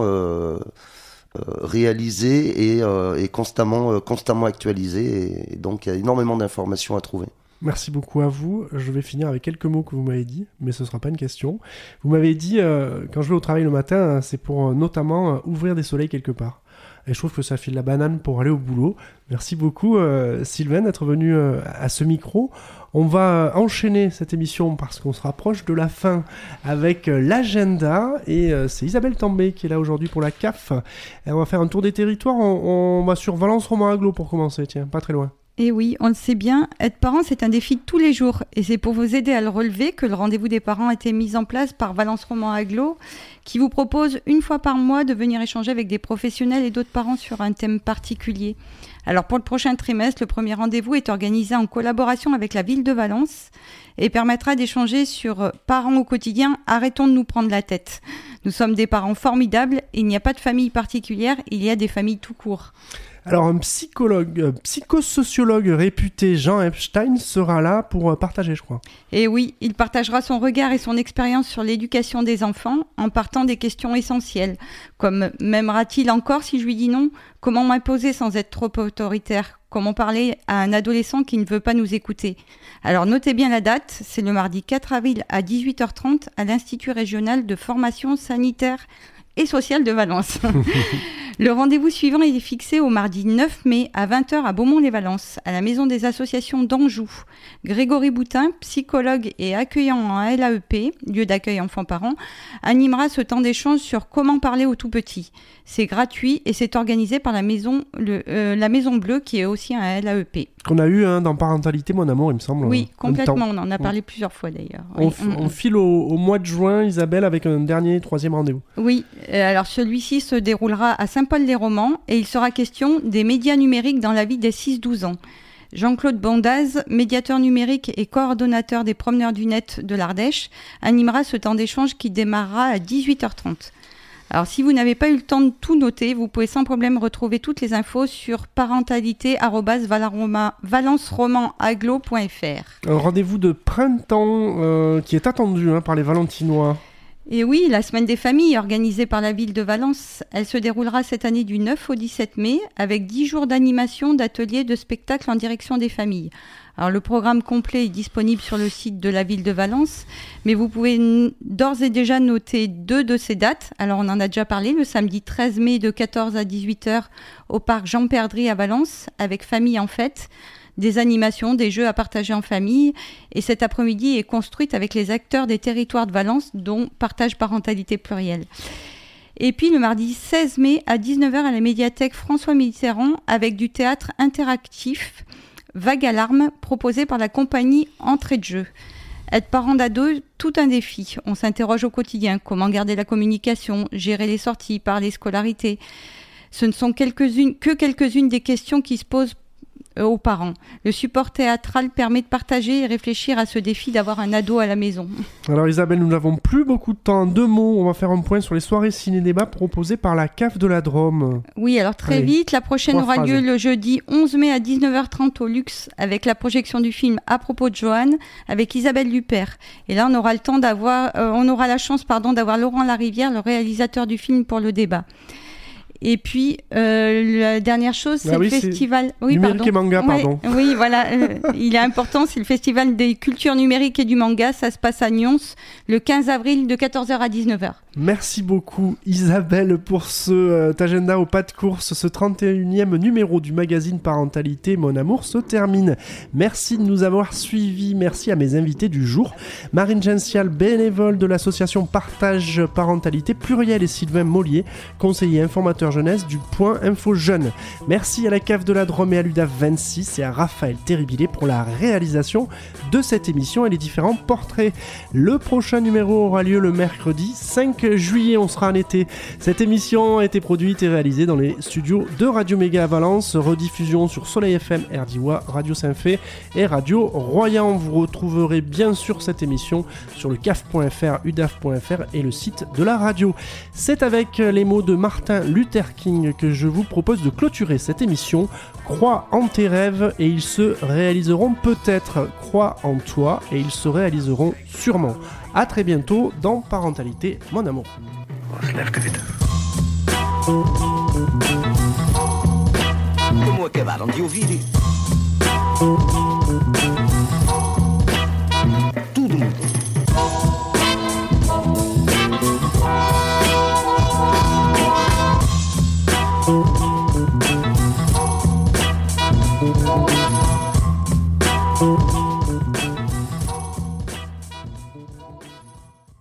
réalisé et, constamment, actualisé. Et donc il y a énormément d'informations à trouver. Merci beaucoup à vous. Je vais finir avec quelques mots que vous m'avez dit, mais ce ne sera pas une question. Vous m'avez dit, euh, quand je vais au travail le matin, hein, c'est pour euh, notamment euh, ouvrir des soleils quelque part. Et je trouve que ça file la banane pour aller au boulot. Merci beaucoup, euh, Sylvain, d'être venu euh, à ce micro. On va euh, enchaîner cette émission parce qu'on se rapproche de la fin avec euh, l'agenda. Et euh, c'est Isabelle Tambay qui est là aujourd'hui pour la CAF. Et on va faire un tour des territoires. On, va sur Valence-Roman-Aglo pour commencer, tiens, pas très loin. Et oui, on le sait bien, être parent, c'est un défi de tous les jours. Et c'est pour vous aider à le relever que le rendez-vous des parents a été mis en place par Valence Roman Aglo, qui vous propose une fois par mois de venir échanger avec des professionnels et d'autres parents sur un thème particulier. Alors pour le prochain trimestre, le premier rendez-vous est organisé en collaboration avec la ville de Valence et permettra d'échanger sur euh, parents au quotidien, arrêtons de nous prendre la tête. Nous sommes des parents formidables, il n'y a pas de famille particulière, il y a des familles tout court. Alors, un psychologue, psychosociologue réputé, Jean Epstein, sera là pour euh, partager, je crois. Et oui, il partagera son regard et son expérience sur l'éducation des enfants en partant des questions essentielles, comme m'aimera-t-il encore si je lui dis non? Comment m'imposer sans être trop autoritaire? Comment parler à un adolescent qui ne veut pas nous écouter? Alors notez bien la date, c'est le mardi 4 avril à 18h30 à l'Institut régional de formation sanitaire et sociale de Valence. [laughs] Le rendez-vous suivant est fixé au mardi 9 mai à 20h à Beaumont-les-Valences, à la Maison des associations d'Anjou. Grégory Boutin, psychologue et accueillant en LAEP, lieu d'accueil enfants-parents, animera ce temps d'échange sur comment parler aux tout-petits. C'est gratuit et c'est organisé par la Maison, le- euh, la Maison Bleue qui est aussi un LAEP. Qu'on a eu hein, dans Parentalité, mon amour, il me semble. Oui, en complètement, on en a parlé plusieurs fois d'ailleurs. On, Oui, f- mm, on mm. file au, au mois de juin, Isabelle, avec un dernier, troisième rendez-vous. Oui, alors celui-ci se déroulera à Saint-Paul-des-Romans et il sera question des médias numériques dans la vie des 6-12 ans. Jean-Claude Bondaz, médiateur numérique et coordonnateur des promeneurs du net de l'Ardèche, animera ce temps d'échange qui démarrera à 18h30. Alors si vous n'avez pas eu le temps de tout noter, vous pouvez sans problème retrouver toutes les infos sur parentalité@valenceromanaglo.fr. Un rendez-vous de printemps euh, qui est attendu hein, par les Valentinois. Et oui, la semaine des familles organisée par la ville de Valence, elle se déroulera cette année du 9 au 17 mai avec 10 jours d'animation, d'ateliers, de spectacles en direction des familles. Alors le programme complet est disponible sur le site de la ville de Valence, mais vous pouvez d'ores et déjà noter deux de ces dates. Alors on en a déjà parlé, le samedi 13 mai de 14 à 18h au parc Jean Perdry à Valence avec Famille en fête des animations, des jeux à partager en famille. Et cet après-midi est construite avec les acteurs des territoires de Valence, dont Partage Parentalité Plurielle. Et puis le mardi 16 mai à 19h à la médiathèque François Mitterrand avec du théâtre interactif Vague Alarme proposé par la compagnie Entrée de jeu. Être parent d'ado, tout un défi. On s'interroge au quotidien comment garder la communication, gérer les sorties, parler scolarité? Ce ne sont que quelques-unes des questions qui se posent aux parents. Le support théâtral permet de partager et réfléchir à ce défi d'avoir un ado à la maison. Alors Isabelle, nous n'avons plus beaucoup de temps. Deux mots, on va faire un point sur les soirées ciné-débat proposées par la CAF de la Drôme. Oui, alors très Allez, vite, la prochaine aura phrases. lieu le jeudi 11 mai à 19h30 au Luxe avec la projection du film À propos de Joanne avec Isabelle Luppert. Et là, on aura le temps d'avoir, euh, on aura la chance, pardon, d'avoir Laurent Larivière, le réalisateur du film, pour le débat. Et puis, euh, la dernière chose, c'est Ah le oui, c'est festival. numérique et manga, Ouais, pardon. Oui, voilà. euh, [laughs] il est important, c'est le festival des cultures numériques et du manga. Ça se passe à Nyons le 15 avril de 14h à 19h. Merci beaucoup Isabelle pour ce euh, agenda au pas de course. Ce 31e numéro du magazine Parentalité Mon Amour se termine. Merci de nous avoir suivis. Merci à mes invités du jour. Marine Gential, bénévole de l'association Partage Parentalité Pluriel et Sylvain Mollier, conseiller informateur jeunesse du Point Info Jeune. Merci à la cave de la Drôme et à l'UDAF 26 et à Raphaël Terribilé pour la réalisation de cette émission et les différents portraits. Le prochain numéro aura lieu le mercredi 5 juillet, on sera en été. Cette émission a été produite et réalisée dans les studios de Radio Méga à Valence, rediffusion sur Soleil FM, RDIWA, Radio Saint-Fé et Radio Royan. Vous retrouverez bien sûr cette émission sur le caf.fr, udaf.fr et le site de la radio. C'est avec les mots de Martin Luther King que je vous propose de clôturer cette émission. Crois en tes rêves et ils se réaliseront peut-être. Crois en toi et ils se réaliseront sûrement. A très bientôt dans Parentalité, mon amour. Como é que acabaram de ouvir?